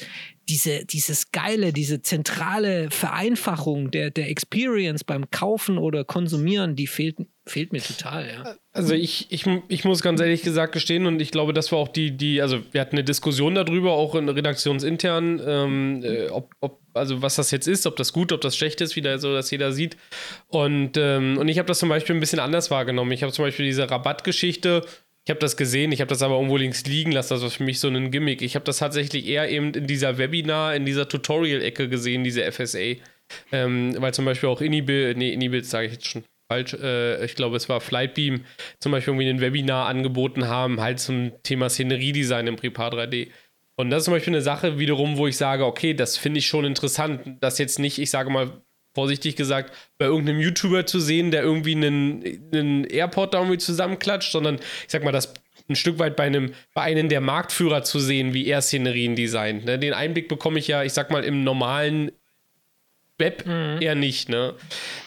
diese, dieses geile, diese zentrale Vereinfachung der, der Experience beim Kaufen oder Konsumieren, die fehlt, fehlt mir total, ja. Also ich, ich, ich muss ganz ehrlich gesagt gestehen und ich glaube, das war auch die, die, also wir hatten eine Diskussion darüber, auch in redaktionsintern, ähm, äh, ob, ob, also was das jetzt ist, ob das gut, ob das schlecht ist, wieder so, dass jeder sieht. Und, ähm, und ich habe das zum Beispiel ein bisschen anders wahrgenommen. Ich habe zum Beispiel diese Rabattgeschichte, ich habe das gesehen, ich habe das aber irgendwo links liegen lassen. Das war für mich so ein Gimmick. Ich habe das tatsächlich eher eben in dieser Webinar, in dieser Tutorial-Ecke gesehen, diese FSA. Ähm, weil zum Beispiel auch Inibil, nee, Inibil sage ich jetzt schon falsch, äh, ich glaube, es war Flightbeam, zum Beispiel irgendwie ein Webinar angeboten haben, halt zum Thema Szeneriedesign im Prepar 3D. Und das ist zum Beispiel eine Sache wiederum, wo ich sage, okay, das finde ich schon interessant, dass jetzt nicht, ich sage mal, vorsichtig gesagt, bei irgendeinem YouTuber zu sehen, der irgendwie einen, einen Airport da irgendwie zusammenklatscht, sondern ich sag mal, das ein Stück weit bei einem, bei einem der Marktführer zu sehen, wie er Szenerien designt. Ne? Den Einblick bekomme ich ja, ich sag mal, im normalen Web mhm. eher nicht. Ne?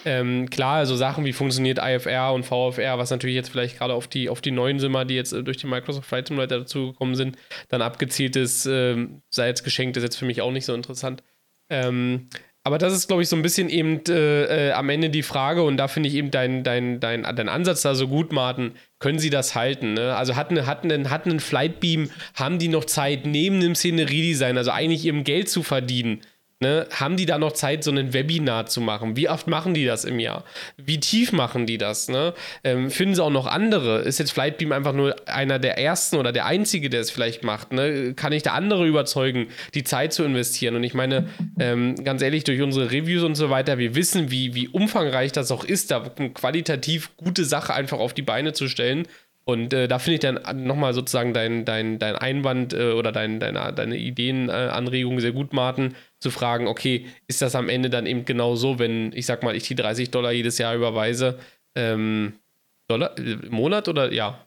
Ähm, klar, also Sachen wie funktioniert IFR und VFR, was natürlich jetzt vielleicht gerade auf die, auf die neuen Simmer, die jetzt äh, durch die Microsoft Flight Simulator dazugekommen sind, dann abgezielt ist, ähm, sei jetzt geschenkt, ist jetzt für mich auch nicht so interessant. Ähm, Aber das ist, glaube ich, so ein bisschen eben äh, äh, am Ende die Frage, und da finde ich eben deinen dein, dein, dein Ansatz da so gut, Martin. Können sie das halten? Ne? Also hatten, hatten, hatten einen Flightbeam, haben die noch Zeit, neben dem Szeneriedesign, also eigentlich ihrem Geld zu verdienen, Ne, haben die da noch Zeit, so ein Webinar zu machen? Wie oft machen die das im Jahr? Wie tief machen die das? Ne? Ähm, finden sie auch noch andere? Ist jetzt Flightbeam einfach nur einer der ersten oder der einzige, der es vielleicht macht? Ne? Kann ich da andere überzeugen, die Zeit zu investieren? Und ich meine, ähm, ganz ehrlich, durch unsere Reviews und so weiter, wir wissen, wie, wie umfangreich das auch ist, da eine qualitativ gute Sache einfach auf die Beine zu stellen. Und äh, da finde ich dann nochmal sozusagen dein, dein, dein Einwand äh, oder dein, deine, deine Ideenanregung sehr gut, Martin zu fragen, okay, ist das am Ende dann eben genau so, wenn ich sag mal, ich die 30 Dollar jedes Jahr überweise, ähm, Dollar im Monat oder ja?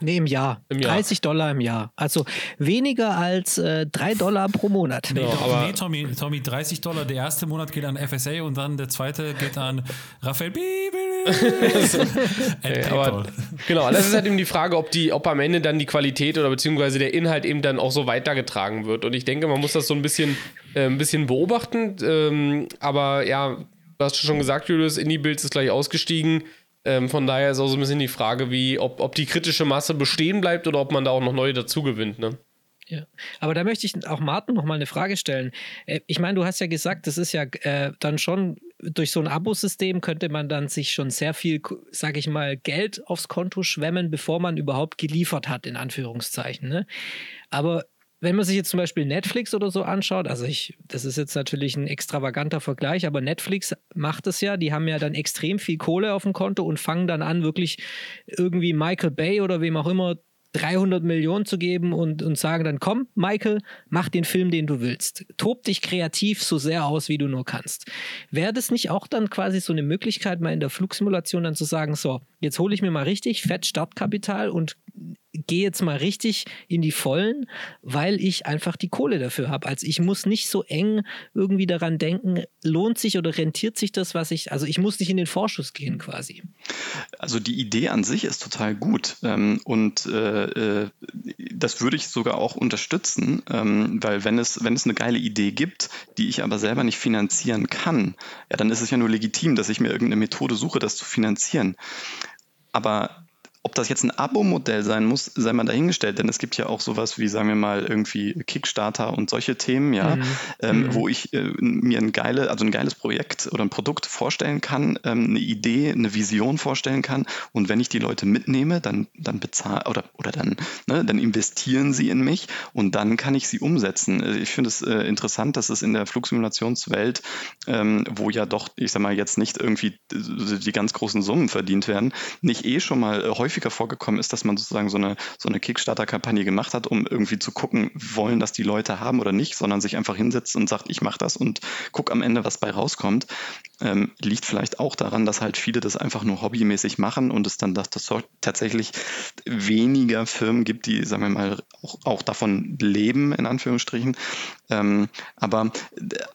Nee, im Jahr. Im Jahr. 30 Dollar im Jahr. Also weniger als äh, 3 Dollar pro Monat. Nee, genau, aber nee, Tommy, Tommy, 30 Dollar. Der erste Monat geht an FSA und dann der zweite geht an Raphael okay, aber, Genau, das ist halt eben die Frage, ob, die, ob am Ende dann die Qualität oder beziehungsweise der Inhalt eben dann auch so weitergetragen wird. Und ich denke, man muss das so ein bisschen, äh, ein bisschen beobachten. Ähm, aber ja, du hast schon gesagt, Julius, Indie-Builds ist gleich ausgestiegen. Ähm, von daher ist auch so ein bisschen die Frage, wie, ob, ob die kritische Masse bestehen bleibt oder ob man da auch noch neue dazu gewinnt. Ne? Ja, aber da möchte ich auch Martin noch mal eine Frage stellen. Äh, ich meine, du hast ja gesagt, das ist ja äh, dann schon durch so ein Abosystem könnte man dann sich schon sehr viel, sage ich mal, Geld aufs Konto schwemmen, bevor man überhaupt geliefert hat, in Anführungszeichen. Ne? Aber wenn man sich jetzt zum Beispiel Netflix oder so anschaut, also ich, das ist jetzt natürlich ein extravaganter Vergleich, aber Netflix macht es ja, die haben ja dann extrem viel Kohle auf dem Konto und fangen dann an, wirklich irgendwie Michael Bay oder wem auch immer 300 Millionen zu geben und, und sagen dann, komm, Michael, mach den Film, den du willst. Tob dich kreativ so sehr aus, wie du nur kannst. Wäre das nicht auch dann quasi so eine Möglichkeit, mal in der Flugsimulation dann zu sagen, so, jetzt hole ich mir mal richtig fett Startkapital und gehe jetzt mal richtig in die Vollen, weil ich einfach die Kohle dafür habe. Also ich muss nicht so eng irgendwie daran denken, lohnt sich oder rentiert sich das, was ich, also ich muss nicht in den Vorschuss gehen quasi. Also die Idee an sich ist total gut ähm, und äh, äh, das würde ich sogar auch unterstützen, ähm, weil wenn es, wenn es eine geile Idee gibt, die ich aber selber nicht finanzieren kann, ja, dann ist es ja nur legitim, dass ich mir irgendeine Methode suche, das zu finanzieren. Aber ob das jetzt ein Abo-Modell sein muss, sei mal dahingestellt, denn es gibt ja auch sowas wie, sagen wir mal, irgendwie Kickstarter und solche Themen, ja, mhm. Ähm, mhm. wo ich äh, mir ein geile, also ein geiles Projekt oder ein Produkt vorstellen kann, ähm, eine Idee, eine Vision vorstellen kann und wenn ich die Leute mitnehme, dann, dann bezahle oder, oder dann, ne, dann investieren sie in mich und dann kann ich sie umsetzen. Äh, ich finde es äh, interessant, dass es in der Flugsimulationswelt, ähm, wo ja doch, ich sag mal, jetzt nicht irgendwie die ganz großen Summen verdient werden, nicht eh schon mal häufig häufiger vorgekommen ist, dass man sozusagen so eine, so eine Kickstarter-Kampagne gemacht hat, um irgendwie zu gucken, wollen das die Leute haben oder nicht, sondern sich einfach hinsetzt und sagt, ich mache das und guck am Ende, was bei rauskommt. Ähm, liegt vielleicht auch daran, dass halt viele das einfach nur hobbymäßig machen und es dann dass das tatsächlich weniger Firmen gibt, die, sagen wir mal, auch, auch davon leben, in Anführungsstrichen. Ähm, aber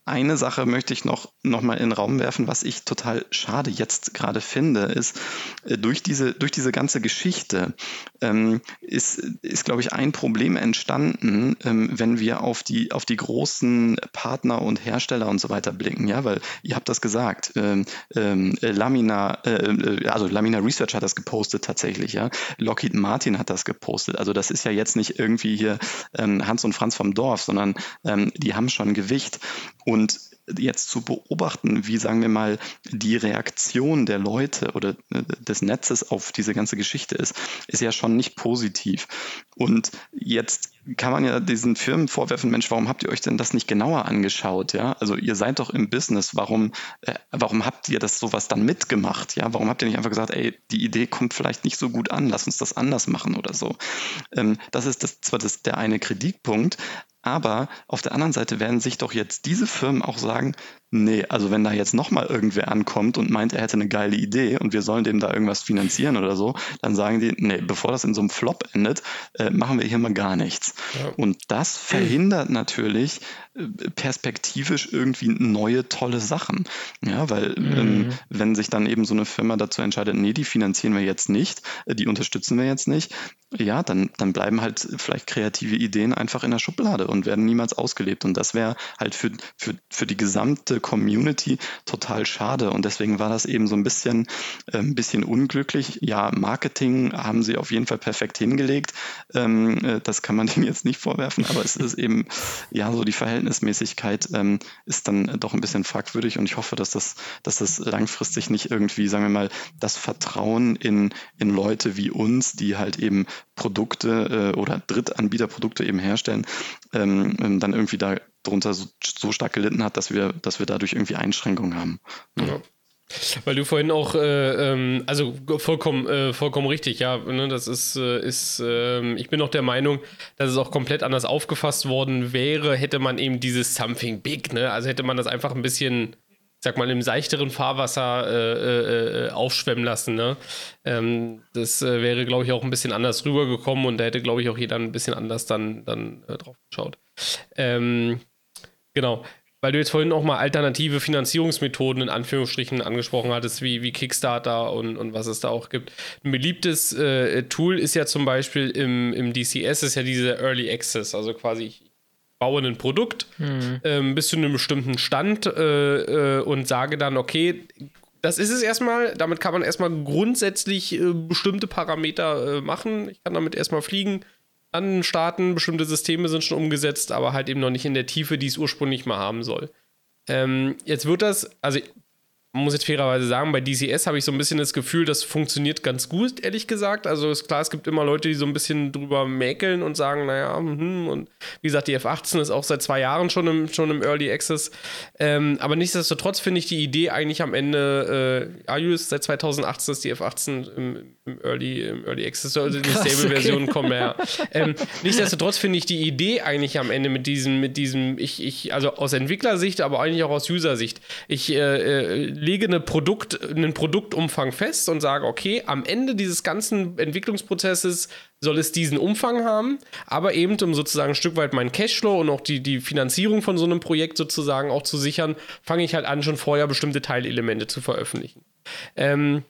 eine Sache möchte ich noch, noch mal in den Raum werfen, was ich total schade jetzt gerade finde, ist, äh, durch diese, durch diese ganze Geschichte ähm, ist, ist glaube ich, ein Problem entstanden, ähm, wenn wir auf die, auf die großen Partner und Hersteller und so weiter blicken, ja, weil ihr habt das gesagt, ähm, ähm, Lamina, äh, also Lamina Research hat das gepostet tatsächlich, ja, Lockheed Martin hat das gepostet, also das ist ja jetzt nicht irgendwie hier ähm, Hans und Franz vom Dorf, sondern ähm, die haben schon Gewicht. Und jetzt zu beobachten, wie sagen wir mal die Reaktion der Leute oder äh, des Netzes auf diese ganze Geschichte ist, ist ja schon nicht positiv. Und jetzt kann man ja diesen Firmen vorwerfen, Mensch, warum habt ihr euch denn das nicht genauer angeschaut? Ja, also ihr seid doch im Business, warum, äh, warum habt ihr das sowas dann mitgemacht? Ja, warum habt ihr nicht einfach gesagt, ey, die Idee kommt vielleicht nicht so gut an, lass uns das anders machen oder so? Ähm, das ist das, zwar das, der eine Kritikpunkt, aber auf der anderen Seite werden sich doch jetzt diese Firmen auch sagen, nee, also wenn da jetzt nochmal irgendwer ankommt und meint, er hätte eine geile Idee und wir sollen dem da irgendwas finanzieren oder so, dann sagen die, nee, bevor das in so einem Flop endet, äh, machen wir hier mal gar nichts. Ja. Und das verhindert natürlich äh, perspektivisch irgendwie neue tolle Sachen. Ja, weil mhm. ähm, wenn sich dann eben so eine Firma dazu entscheidet, nee, die finanzieren wir jetzt nicht, äh, die unterstützen wir jetzt nicht, ja, dann, dann bleiben halt vielleicht kreative Ideen einfach in der Schublade und werden niemals ausgelebt. Und das wäre halt für, für, für die gesamte Community total schade. Und deswegen war das eben so ein bisschen, ein bisschen unglücklich. Ja, Marketing haben sie auf jeden Fall perfekt hingelegt. Ähm, äh, das kann man denen jetzt nicht vorwerfen, aber es ist eben, ja, so die Verhältnismäßigkeit ähm, ist dann doch ein bisschen fragwürdig und ich hoffe, dass das, dass das langfristig nicht irgendwie, sagen wir mal, das Vertrauen in, in Leute wie uns, die halt eben Produkte äh, oder Drittanbieterprodukte eben herstellen, ähm, ähm dann irgendwie da darunter so, so, stark gelitten hat, dass wir, dass wir dadurch irgendwie Einschränkungen haben. Ja. Weil du vorhin auch, äh, ähm, also vollkommen, äh, vollkommen richtig, ja, ne, das ist, äh, ist äh, ich bin auch der Meinung, dass es auch komplett anders aufgefasst worden wäre, hätte man eben dieses Something Big, ne, also hätte man das einfach ein bisschen, sag mal, im seichteren Fahrwasser äh, äh, aufschwemmen lassen, ne, ähm, das wäre, glaube ich, auch ein bisschen anders rübergekommen und da hätte, glaube ich, auch jeder ein bisschen anders dann, dann drauf geschaut. Ähm, genau weil du jetzt vorhin auch mal alternative Finanzierungsmethoden in Anführungsstrichen angesprochen hattest, wie, wie Kickstarter und, und was es da auch gibt. Ein beliebtes äh, Tool ist ja zum Beispiel im, im DCS, ist ja diese Early Access, also quasi ich baue ein Produkt mhm. ähm, bis zu einem bestimmten Stand äh, äh, und sage dann, okay, das ist es erstmal, damit kann man erstmal grundsätzlich äh, bestimmte Parameter äh, machen. Ich kann damit erstmal fliegen anderen Staaten, bestimmte Systeme sind schon umgesetzt, aber halt eben noch nicht in der Tiefe, die es ursprünglich mal haben soll. Ähm, jetzt wird das, also muss jetzt fairerweise sagen, bei DCS habe ich so ein bisschen das Gefühl, das funktioniert ganz gut, ehrlich gesagt. Also ist klar, es gibt immer Leute, die so ein bisschen drüber mäkeln und sagen, naja, hm, und wie gesagt, die F18 ist auch seit zwei Jahren schon im, schon im Early Access. Ähm, aber nichtsdestotrotz finde ich die Idee eigentlich am Ende, äh, Ayus, seit 2018 ist die F18 im, im Early, im Early Access, also die Stable-Version okay. kommen ja. Ähm, nichtsdestotrotz finde ich die Idee eigentlich am Ende mit diesem, mit diesem, ich, ich, also aus Entwicklersicht, aber eigentlich auch aus User-Sicht. Ich äh, äh lege eine Produkt, einen Produktumfang fest und sage, okay, am Ende dieses ganzen Entwicklungsprozesses soll es diesen Umfang haben, aber eben um sozusagen ein Stück weit meinen Cashflow und auch die, die Finanzierung von so einem Projekt sozusagen auch zu sichern, fange ich halt an, schon vorher bestimmte Teilelemente zu veröffentlichen. Ähm,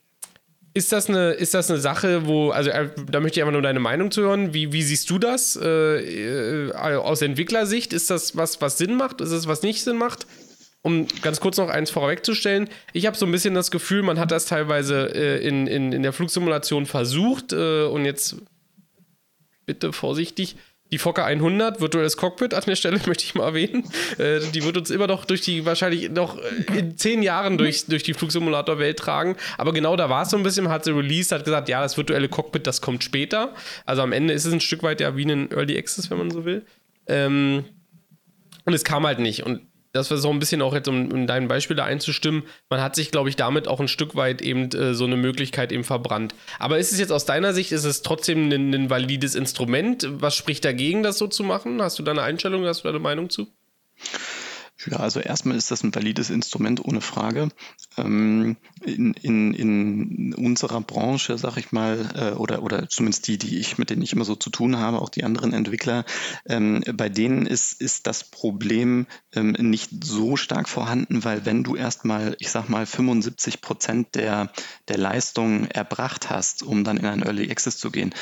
ist das eine, ist das eine Sache, wo, also äh, da möchte ich einfach nur deine Meinung zu hören. Wie, wie siehst du das äh, äh aus Entwicklersicht? Ist das was, was Sinn macht? Ist es was nicht Sinn macht? Um ganz kurz noch eins vorwegzustellen, ich habe so ein bisschen das Gefühl, man hat das teilweise äh, in, in, in der Flugsimulation versucht äh, und jetzt bitte vorsichtig. Die Fokker 100, virtuelles Cockpit an der Stelle möchte ich mal erwähnen. Äh, die wird uns immer noch durch die, wahrscheinlich noch äh, in zehn Jahren durch, durch die Flugsimulator-Welt tragen. Aber genau da war es so ein bisschen, hat sie released, hat gesagt, ja, das virtuelle Cockpit, das kommt später. Also am Ende ist es ein Stück weit ja wie ein Early Access, wenn man so will. Ähm, und es kam halt nicht. Und das war so ein bisschen auch jetzt, um, um dein Beispiel da einzustimmen, man hat sich, glaube ich, damit auch ein Stück weit eben äh, so eine Möglichkeit eben verbrannt. Aber ist es jetzt aus deiner Sicht, ist es trotzdem ein, ein valides Instrument? Was spricht dagegen, das so zu machen? Hast du da eine Einstellung, hast du da eine Meinung zu? Ja, also erstmal ist das ein valides Instrument ohne Frage. Ähm, in, in, in unserer Branche, sag ich mal, äh, oder, oder zumindest die, die ich, mit denen ich immer so zu tun habe, auch die anderen Entwickler, ähm, bei denen ist, ist das Problem ähm, nicht so stark vorhanden, weil wenn du erstmal, ich sag mal, 75 Prozent der, der Leistung erbracht hast, um dann in einen Early Access zu gehen,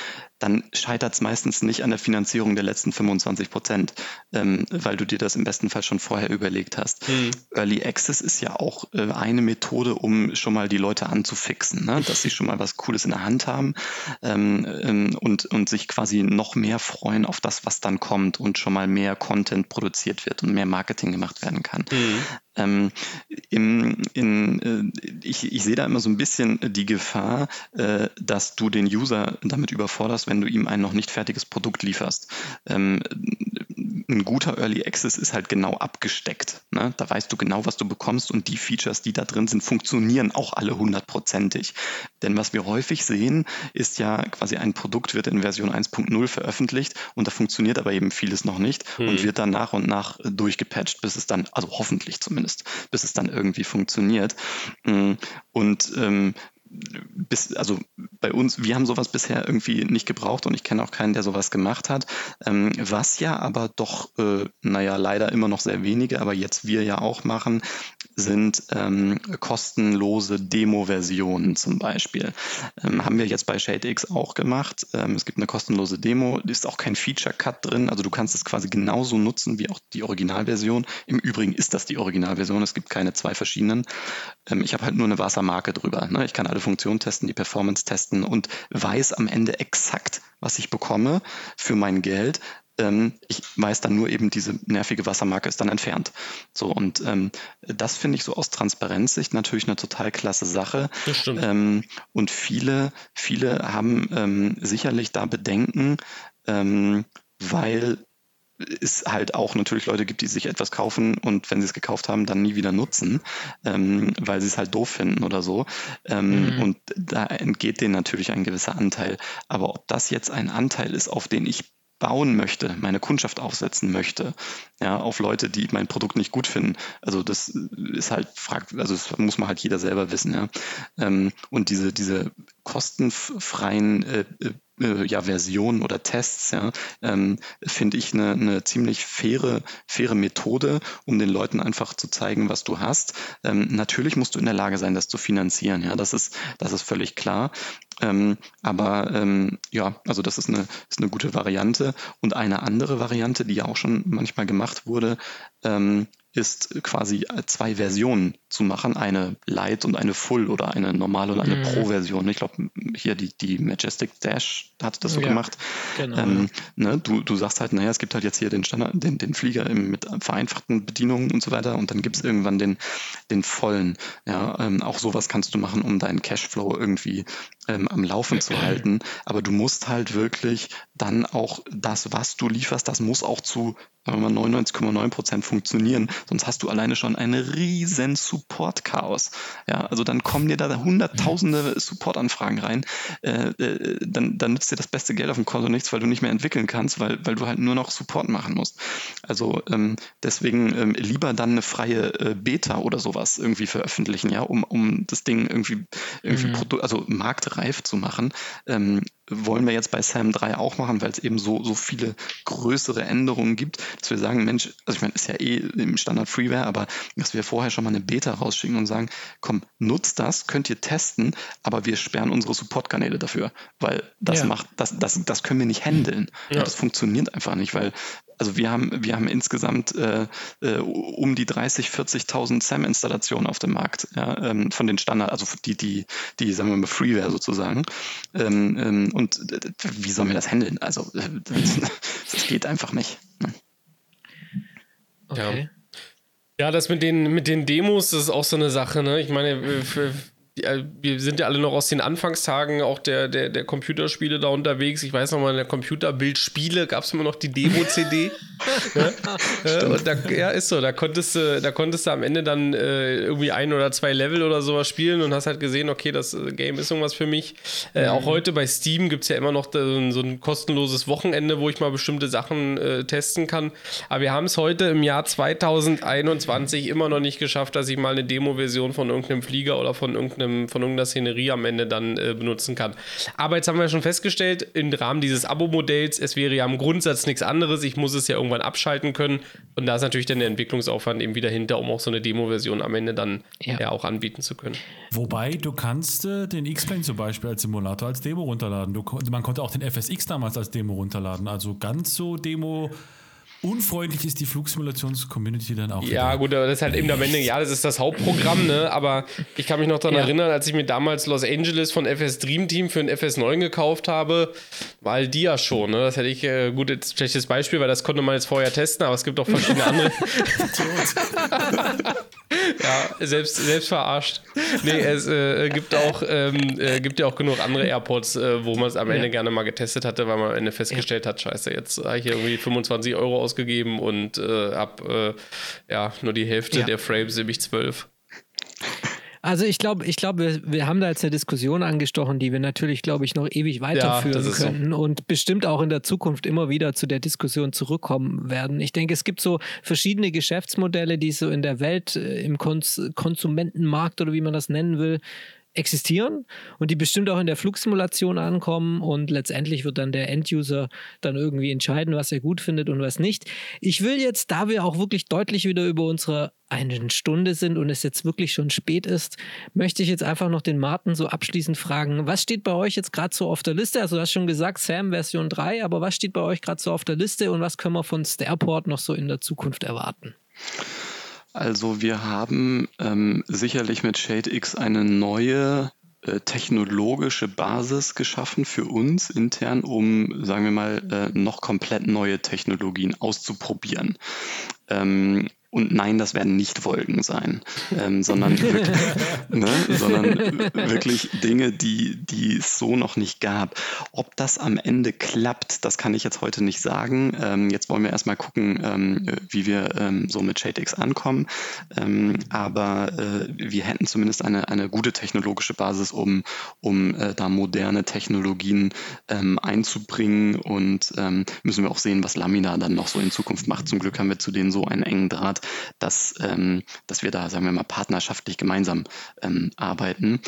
dann scheitert es meistens nicht an der Finanzierung der letzten 25 Prozent, ähm, weil du dir das im besten Fall schon vorher überlegt hast. Mhm. Early Access ist ja auch äh, eine Methode, um schon mal die Leute anzufixen, ne? dass sie schon mal was Cooles in der Hand haben ähm, ähm, und, und sich quasi noch mehr freuen auf das, was dann kommt und schon mal mehr Content produziert wird und mehr Marketing gemacht werden kann. Mhm. Ähm, in, in, äh, ich, ich sehe da immer so ein bisschen die Gefahr, äh, dass du den User damit überforderst, wenn du ihm ein noch nicht fertiges Produkt lieferst. Ähm, ein guter Early Access ist halt genau abgesteckt. Ne? Da weißt du genau, was du bekommst und die Features, die da drin sind, funktionieren auch alle hundertprozentig. Denn was wir häufig sehen, ist ja quasi ein Produkt wird in Version 1.0 veröffentlicht und da funktioniert aber eben vieles noch nicht hm. und wird dann nach und nach durchgepatcht, bis es dann, also hoffentlich zumindest, bis es dann irgendwie funktioniert. Mm, und ähm, bis, also bei uns, wir haben sowas bisher irgendwie nicht gebraucht und ich kenne auch keinen, der sowas gemacht hat. Ähm, was ja aber doch, äh, naja, leider immer noch sehr wenige, aber jetzt wir ja auch machen, sind ähm, kostenlose Demo-Versionen zum Beispiel. Ähm, haben wir jetzt bei ShadeX auch gemacht. Ähm, es gibt eine kostenlose Demo, ist auch kein Feature-Cut drin, also du kannst es quasi genauso nutzen wie auch die Originalversion. Im Übrigen ist das die Originalversion, es gibt keine zwei verschiedenen. Ähm, ich habe halt nur eine Wassermarke drüber. Ne? Ich kann alle Funktionen testen, die Performance testen und weiß am Ende exakt, was ich bekomme für mein Geld, ähm, ich weiß dann nur eben, diese nervige Wassermarke ist dann entfernt. So, und ähm, das finde ich so aus Transparenzsicht natürlich eine total klasse Sache. Das stimmt. Ähm, und viele, viele haben ähm, sicherlich da Bedenken, ähm, weil es halt auch natürlich Leute gibt, die sich etwas kaufen und wenn sie es gekauft haben, dann nie wieder nutzen, ähm, weil sie es halt doof finden oder so. Ähm, mhm. Und da entgeht denen natürlich ein gewisser Anteil. Aber ob das jetzt ein Anteil ist, auf den ich bauen möchte, meine Kundschaft aufsetzen möchte, ja, auf Leute, die mein Produkt nicht gut finden. Also das ist halt fragt, also das muss man halt jeder selber wissen, ja. Ähm, und diese, diese kostenfreien äh, äh, ja, Versionen oder Tests, ja, ähm, finde ich eine, eine ziemlich faire, faire Methode, um den Leuten einfach zu zeigen, was du hast. Ähm, natürlich musst du in der Lage sein, das zu finanzieren, ja, das ist, das ist völlig klar. Ähm, aber ähm, ja, also das ist eine, ist eine gute Variante. Und eine andere Variante, die ja auch schon manchmal gemacht wurde, ähm, ist quasi zwei Versionen zu machen, eine Light und eine Full oder eine normale und eine mhm. Pro-Version. Ich glaube, hier die, die Majestic Dash hat das so ja, gemacht. Genau. Ähm, ne, du, du sagst halt, naja, es gibt halt jetzt hier den Standard, den, den Flieger mit vereinfachten Bedienungen und so weiter und dann gibt es irgendwann den, den vollen. Ja, ähm, auch sowas kannst du machen, um deinen Cashflow irgendwie ähm, am Laufen zu halten. Aber du musst halt wirklich dann auch das, was du lieferst, das muss auch zu 99,9 Prozent funktionieren, sonst hast du alleine schon ein riesen Support-Chaos. Ja, also dann kommen dir da hunderttausende Support-Anfragen rein, äh, äh, dann, dann nützt dir das beste Geld auf dem Konto nichts, weil du nicht mehr entwickeln kannst, weil, weil du halt nur noch Support machen musst. Also ähm, deswegen ähm, lieber dann eine freie äh, Beta oder sowas irgendwie veröffentlichen, ja, um, um das Ding irgendwie, irgendwie mhm. also marktreif zu machen. Ähm, wollen wir jetzt bei SAM 3 auch machen, weil es eben so, so viele größere Änderungen gibt, dass wir sagen, Mensch, also ich meine, ist ja eh im Standard Freeware, aber dass wir vorher schon mal eine Beta rausschicken und sagen, komm, nutzt das, könnt ihr testen, aber wir sperren unsere Support-Kanäle dafür, weil das ja. macht, das, das, das können wir nicht handeln. Ja. Das funktioniert einfach nicht, weil also wir haben, wir haben insgesamt äh, äh, um die 30, 40.000 SAM-Installationen auf dem Markt ja, ähm, von den Standard, also die, die, die, sagen wir mal, Freeware sozusagen. Ähm, ähm, und wie sollen wir das handeln? Also das, das geht einfach nicht. Ne? Okay. Ja. Ja, das mit den, mit den Demos, das ist auch so eine Sache, ne? Ich meine, für, wir sind ja alle noch aus den Anfangstagen auch der, der, der Computerspiele da unterwegs. Ich weiß noch mal, in der Computerbildspiele gab es immer noch die Demo-CD. ja? da, ja, ist so. Da konntest du, da konntest du am Ende dann äh, irgendwie ein oder zwei Level oder sowas spielen und hast halt gesehen, okay, das äh, Game ist irgendwas für mich. Äh, mhm. Auch heute bei Steam gibt es ja immer noch so ein kostenloses Wochenende, wo ich mal bestimmte Sachen äh, testen kann. Aber wir haben es heute im Jahr 2021 immer noch nicht geschafft, dass ich mal eine Demo-Version von irgendeinem Flieger oder von irgendeinem irgendeinem, von irgendeiner Szenerie am Ende dann äh, benutzen kann. Aber jetzt haben wir schon festgestellt, im Rahmen dieses Abo-Modells, es wäre ja im Grundsatz nichts anderes. Ich muss es ja irgendwann abschalten können. Und da ist natürlich dann der Entwicklungsaufwand eben wieder hinter, um auch so eine Demo-Version am Ende dann ja. ja. auch anbieten zu können. Wobei, du kannst äh, den X-Plane zum Beispiel als Simulator als Demo runterladen. Du, man konnte auch den FSX damals als Demo runterladen. Also ganz so Demo unfreundlich ist die Flugsimulations-Community dann auch. Ja, wieder. gut, aber das ist halt eben am Ende, ja, das ist das Hauptprogramm, ne? Aber ich kann mich noch daran ja. erinnern, als ich mir damals Los Angeles von FS Dream Team für ein FS9 gekauft habe, war die ja schon, ne? Das hätte ich, äh, gut, jetzt schlechtes Beispiel, weil das konnte man jetzt vorher testen, aber es gibt auch verschiedene andere. ja, selbst, selbst verarscht. Nee, es äh, gibt auch, ähm, äh, gibt ja auch genug andere Airports, äh, wo man es am Ende ja. gerne mal getestet hatte, weil man am Ende festgestellt ja. hat, scheiße, jetzt habe ich hier irgendwie 25 Euro aus ausgegeben und äh, habe äh, ja nur die Hälfte ja. der Frames, nämlich zwölf. Also ich glaube, ich glaube, wir, wir, haben da jetzt eine Diskussion angestochen, die wir natürlich, glaube ich, noch ewig weiterführen ja, können so. und bestimmt auch in der Zukunft immer wieder zu der Diskussion zurückkommen werden. Ich denke, es gibt so verschiedene Geschäftsmodelle, die so in der Welt, äh, im Kons Konsumentenmarkt oder wie man das nennen will, existieren und die bestimmt auch in der Flugsimulation ankommen und letztendlich wird dann der Enduser dann irgendwie entscheiden, was er gut findet und was nicht. Ich will jetzt, da wir auch wirklich deutlich wieder über unsere eine Stunde sind und es jetzt wirklich schon spät ist, möchte ich jetzt einfach noch den Martin so abschließend fragen, was steht bei euch jetzt gerade so auf der Liste? Also du hast schon gesagt, Sam Version 3, aber was steht bei euch gerade so auf der Liste und was können wir von Starport noch so in der Zukunft erwarten? Also wir haben ähm, sicherlich mit ShadeX eine neue äh, technologische Basis geschaffen für uns intern, um, sagen wir mal, äh, noch komplett neue Technologien auszuprobieren. Ähm, und nein, das werden nicht Wolken sein, ähm, sondern, wirklich, ne, sondern wirklich Dinge, die, die es so noch nicht gab. Ob das am Ende klappt, das kann ich jetzt heute nicht sagen. Ähm, jetzt wollen wir erstmal gucken, ähm, wie wir ähm, so mit ShadeX ankommen. Ähm, aber äh, wir hätten zumindest eine, eine gute technologische Basis, um, um äh, da moderne Technologien ähm, einzubringen. Und müssen wir auch sehen, was Lamina dann noch so in Zukunft macht. Zum Glück haben wir zu denen so einen engen Draht, dass, ähm, dass wir da, sagen wir mal, partnerschaftlich gemeinsam ähm, arbeiten. Mhm.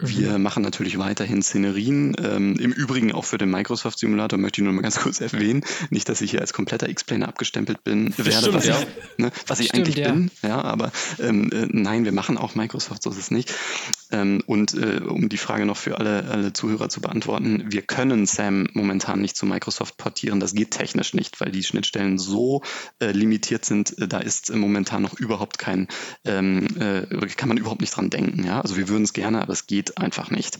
Wir machen natürlich weiterhin Szenerien. Ähm, Im Übrigen auch für den Microsoft Simulator möchte ich nur mal ganz kurz erwähnen. Nicht, dass ich hier als kompletter Explainer abgestempelt bin, werde, Stimmt, was, ja. ich, ne, was ich Stimmt, eigentlich ja. bin. Ja, aber ähm, äh, nein, wir machen auch Microsoft, so ist es nicht. Ähm, und äh, um die Frage noch für alle, alle Zuhörer zu beantworten, wir können SAM momentan nicht zu Microsoft portieren. Das geht technisch nicht, weil die Schnittstellen so äh, limitiert sind. Äh, da ist momentan noch überhaupt kein, ähm, äh, kann man überhaupt nicht dran denken. Ja? Also wir würden es gerne, aber es geht einfach nicht.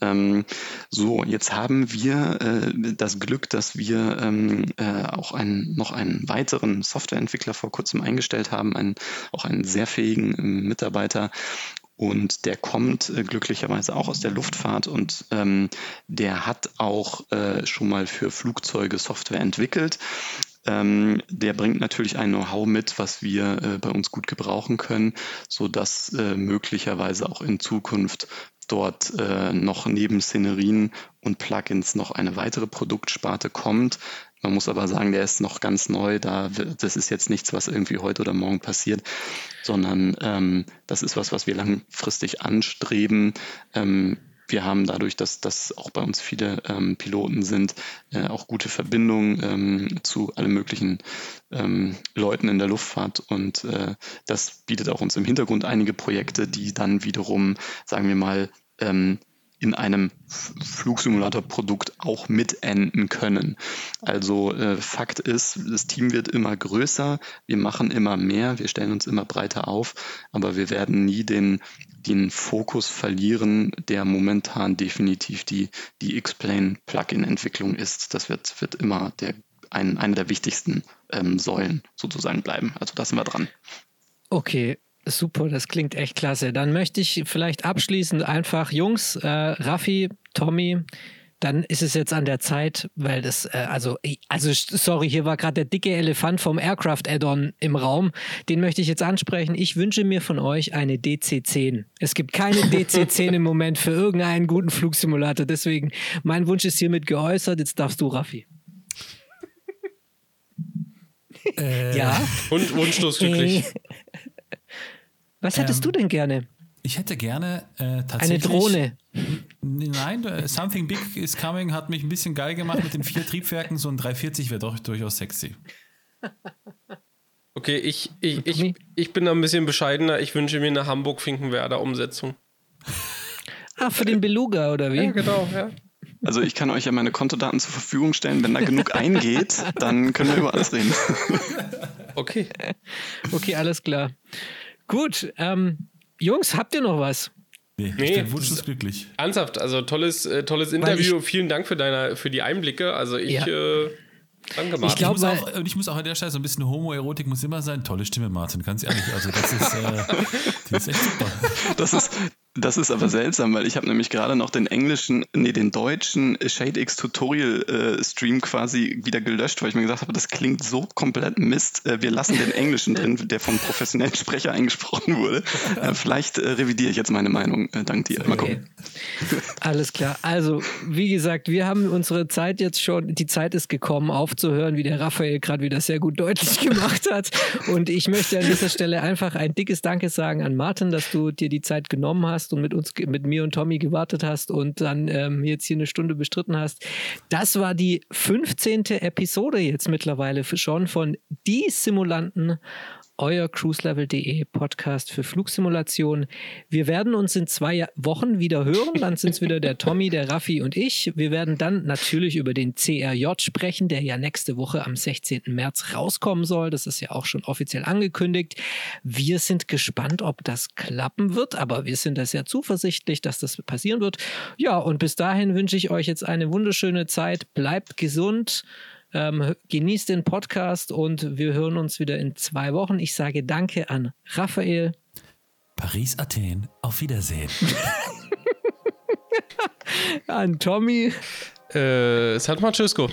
Ähm, so, jetzt haben wir äh, das Glück, dass wir ähm, äh, auch einen, noch einen weiteren Softwareentwickler vor kurzem eingestellt haben, einen, auch einen sehr fähigen äh, Mitarbeiter, und der kommt äh, glücklicherweise auch aus der Luftfahrt und ähm, der hat auch äh, schon mal für Flugzeuge Software entwickelt. Ähm, der bringt natürlich ein Know-how mit, was wir äh, bei uns gut gebrauchen können, sodass äh, möglicherweise auch in Zukunft dort äh, noch neben Szenerien und Plugins noch eine weitere Produktsparte kommt. Man muss aber sagen, der ist noch ganz neu. Da, das ist jetzt nichts, was irgendwie heute oder morgen passiert, sondern ähm, das ist was, was wir langfristig anstreben. Ähm, wir haben dadurch, dass, dass auch bei uns viele ähm, Piloten sind, äh, auch gute Verbindungen ähm, zu allen möglichen ähm, Leuten in der Luftfahrt. Und äh, das bietet auch uns im Hintergrund einige Projekte, die dann wiederum, sagen wir mal, ähm, in einem Flugsimulator-Produkt auch mitenden können. Also äh, Fakt ist, das Team wird immer größer, wir machen immer mehr, wir stellen uns immer breiter auf, aber wir werden nie den, den Fokus verlieren, der momentan definitiv die, die X-Plane-Plugin-Entwicklung ist. Das wird, wird immer der, ein, eine der wichtigsten ähm, Säulen sozusagen bleiben. Also da sind wir dran. Okay, Super, das klingt echt klasse. Dann möchte ich vielleicht abschließend einfach, Jungs, äh, Raffi, Tommy, dann ist es jetzt an der Zeit, weil das, äh, also, also sorry, hier war gerade der dicke Elefant vom Aircraft Add-on im Raum. Den möchte ich jetzt ansprechen. Ich wünsche mir von euch eine DC-10. Es gibt keine DC-10 im Moment für irgendeinen guten Flugsimulator. Deswegen, mein Wunsch ist hiermit geäußert. Jetzt darfst du, Raffi. Äh, ja. Und wunschlos glücklich. Was hättest ähm, du denn gerne? Ich hätte gerne äh, tatsächlich. Eine Drohne. Nein, Something Big is Coming hat mich ein bisschen geil gemacht mit den vier Triebwerken. So ein 340 wäre doch durchaus sexy. Okay, ich, ich, ich, ich bin da ein bisschen bescheidener. Ich wünsche mir eine Hamburg-Finkenwerder-Umsetzung. Ah, für den Beluga oder wie? Ja, genau, ja. Also ich kann euch ja meine Kontodaten zur Verfügung stellen. Wenn da genug eingeht, dann können wir über alles reden. Okay. Okay, alles klar. Gut, ähm, Jungs, habt ihr noch was? Nee, nee ich bin wunschlos glücklich. Ernsthaft, also tolles, äh, tolles Interview. Ich, Vielen Dank für, deine, für die Einblicke. Also ich. Ja. Äh, Danke, Martin. Ich, glaub, ich, muss auch, ich muss auch an der Stelle so ein bisschen Homoerotik muss immer sein. Tolle Stimme, Martin, ganz ehrlich. Also das ist, äh, die ist echt super. Das ist, das ist aber seltsam, weil ich habe nämlich gerade noch den englischen, nee, den deutschen ShadeX Tutorial äh, Stream quasi wieder gelöscht, weil ich mir gesagt habe, das klingt so komplett Mist. Äh, wir lassen den englischen drin, der vom professionellen Sprecher eingesprochen wurde. Äh, vielleicht äh, revidiere ich jetzt meine Meinung, äh, dank dir. Mal gucken. Alles klar. Also, wie gesagt, wir haben unsere Zeit jetzt schon, die Zeit ist gekommen, aufzuhören, wie der Raphael gerade wieder sehr gut deutlich gemacht hat. Und ich möchte an dieser Stelle einfach ein dickes Danke sagen an Martin, dass du dir die Zeit genommen hast hast und mit uns, mit mir und Tommy gewartet hast und dann ähm, jetzt hier eine Stunde bestritten hast. Das war die 15. Episode jetzt mittlerweile schon von Die Simulanten euer cruiselevel.de Podcast für Flugsimulation. Wir werden uns in zwei Wochen wieder hören. Dann sind es wieder der Tommy, der Raffi und ich. Wir werden dann natürlich über den CRJ sprechen, der ja nächste Woche am 16. März rauskommen soll. Das ist ja auch schon offiziell angekündigt. Wir sind gespannt, ob das klappen wird, aber wir sind da sehr zuversichtlich, dass das passieren wird. Ja, und bis dahin wünsche ich euch jetzt eine wunderschöne Zeit. Bleibt gesund. Ähm, genießt den Podcast und wir hören uns wieder in zwei Wochen. Ich sage Danke an Raphael. Paris, Athen. Auf Wiedersehen. an Tommy. Äh, San Francisco.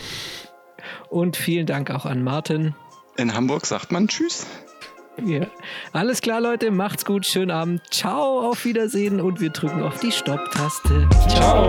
Und vielen Dank auch an Martin. In Hamburg sagt man Tschüss. Ja. Alles klar, Leute. Macht's gut. Schönen Abend. Ciao. Auf Wiedersehen. Und wir drücken auf die Stopptaste. Ciao.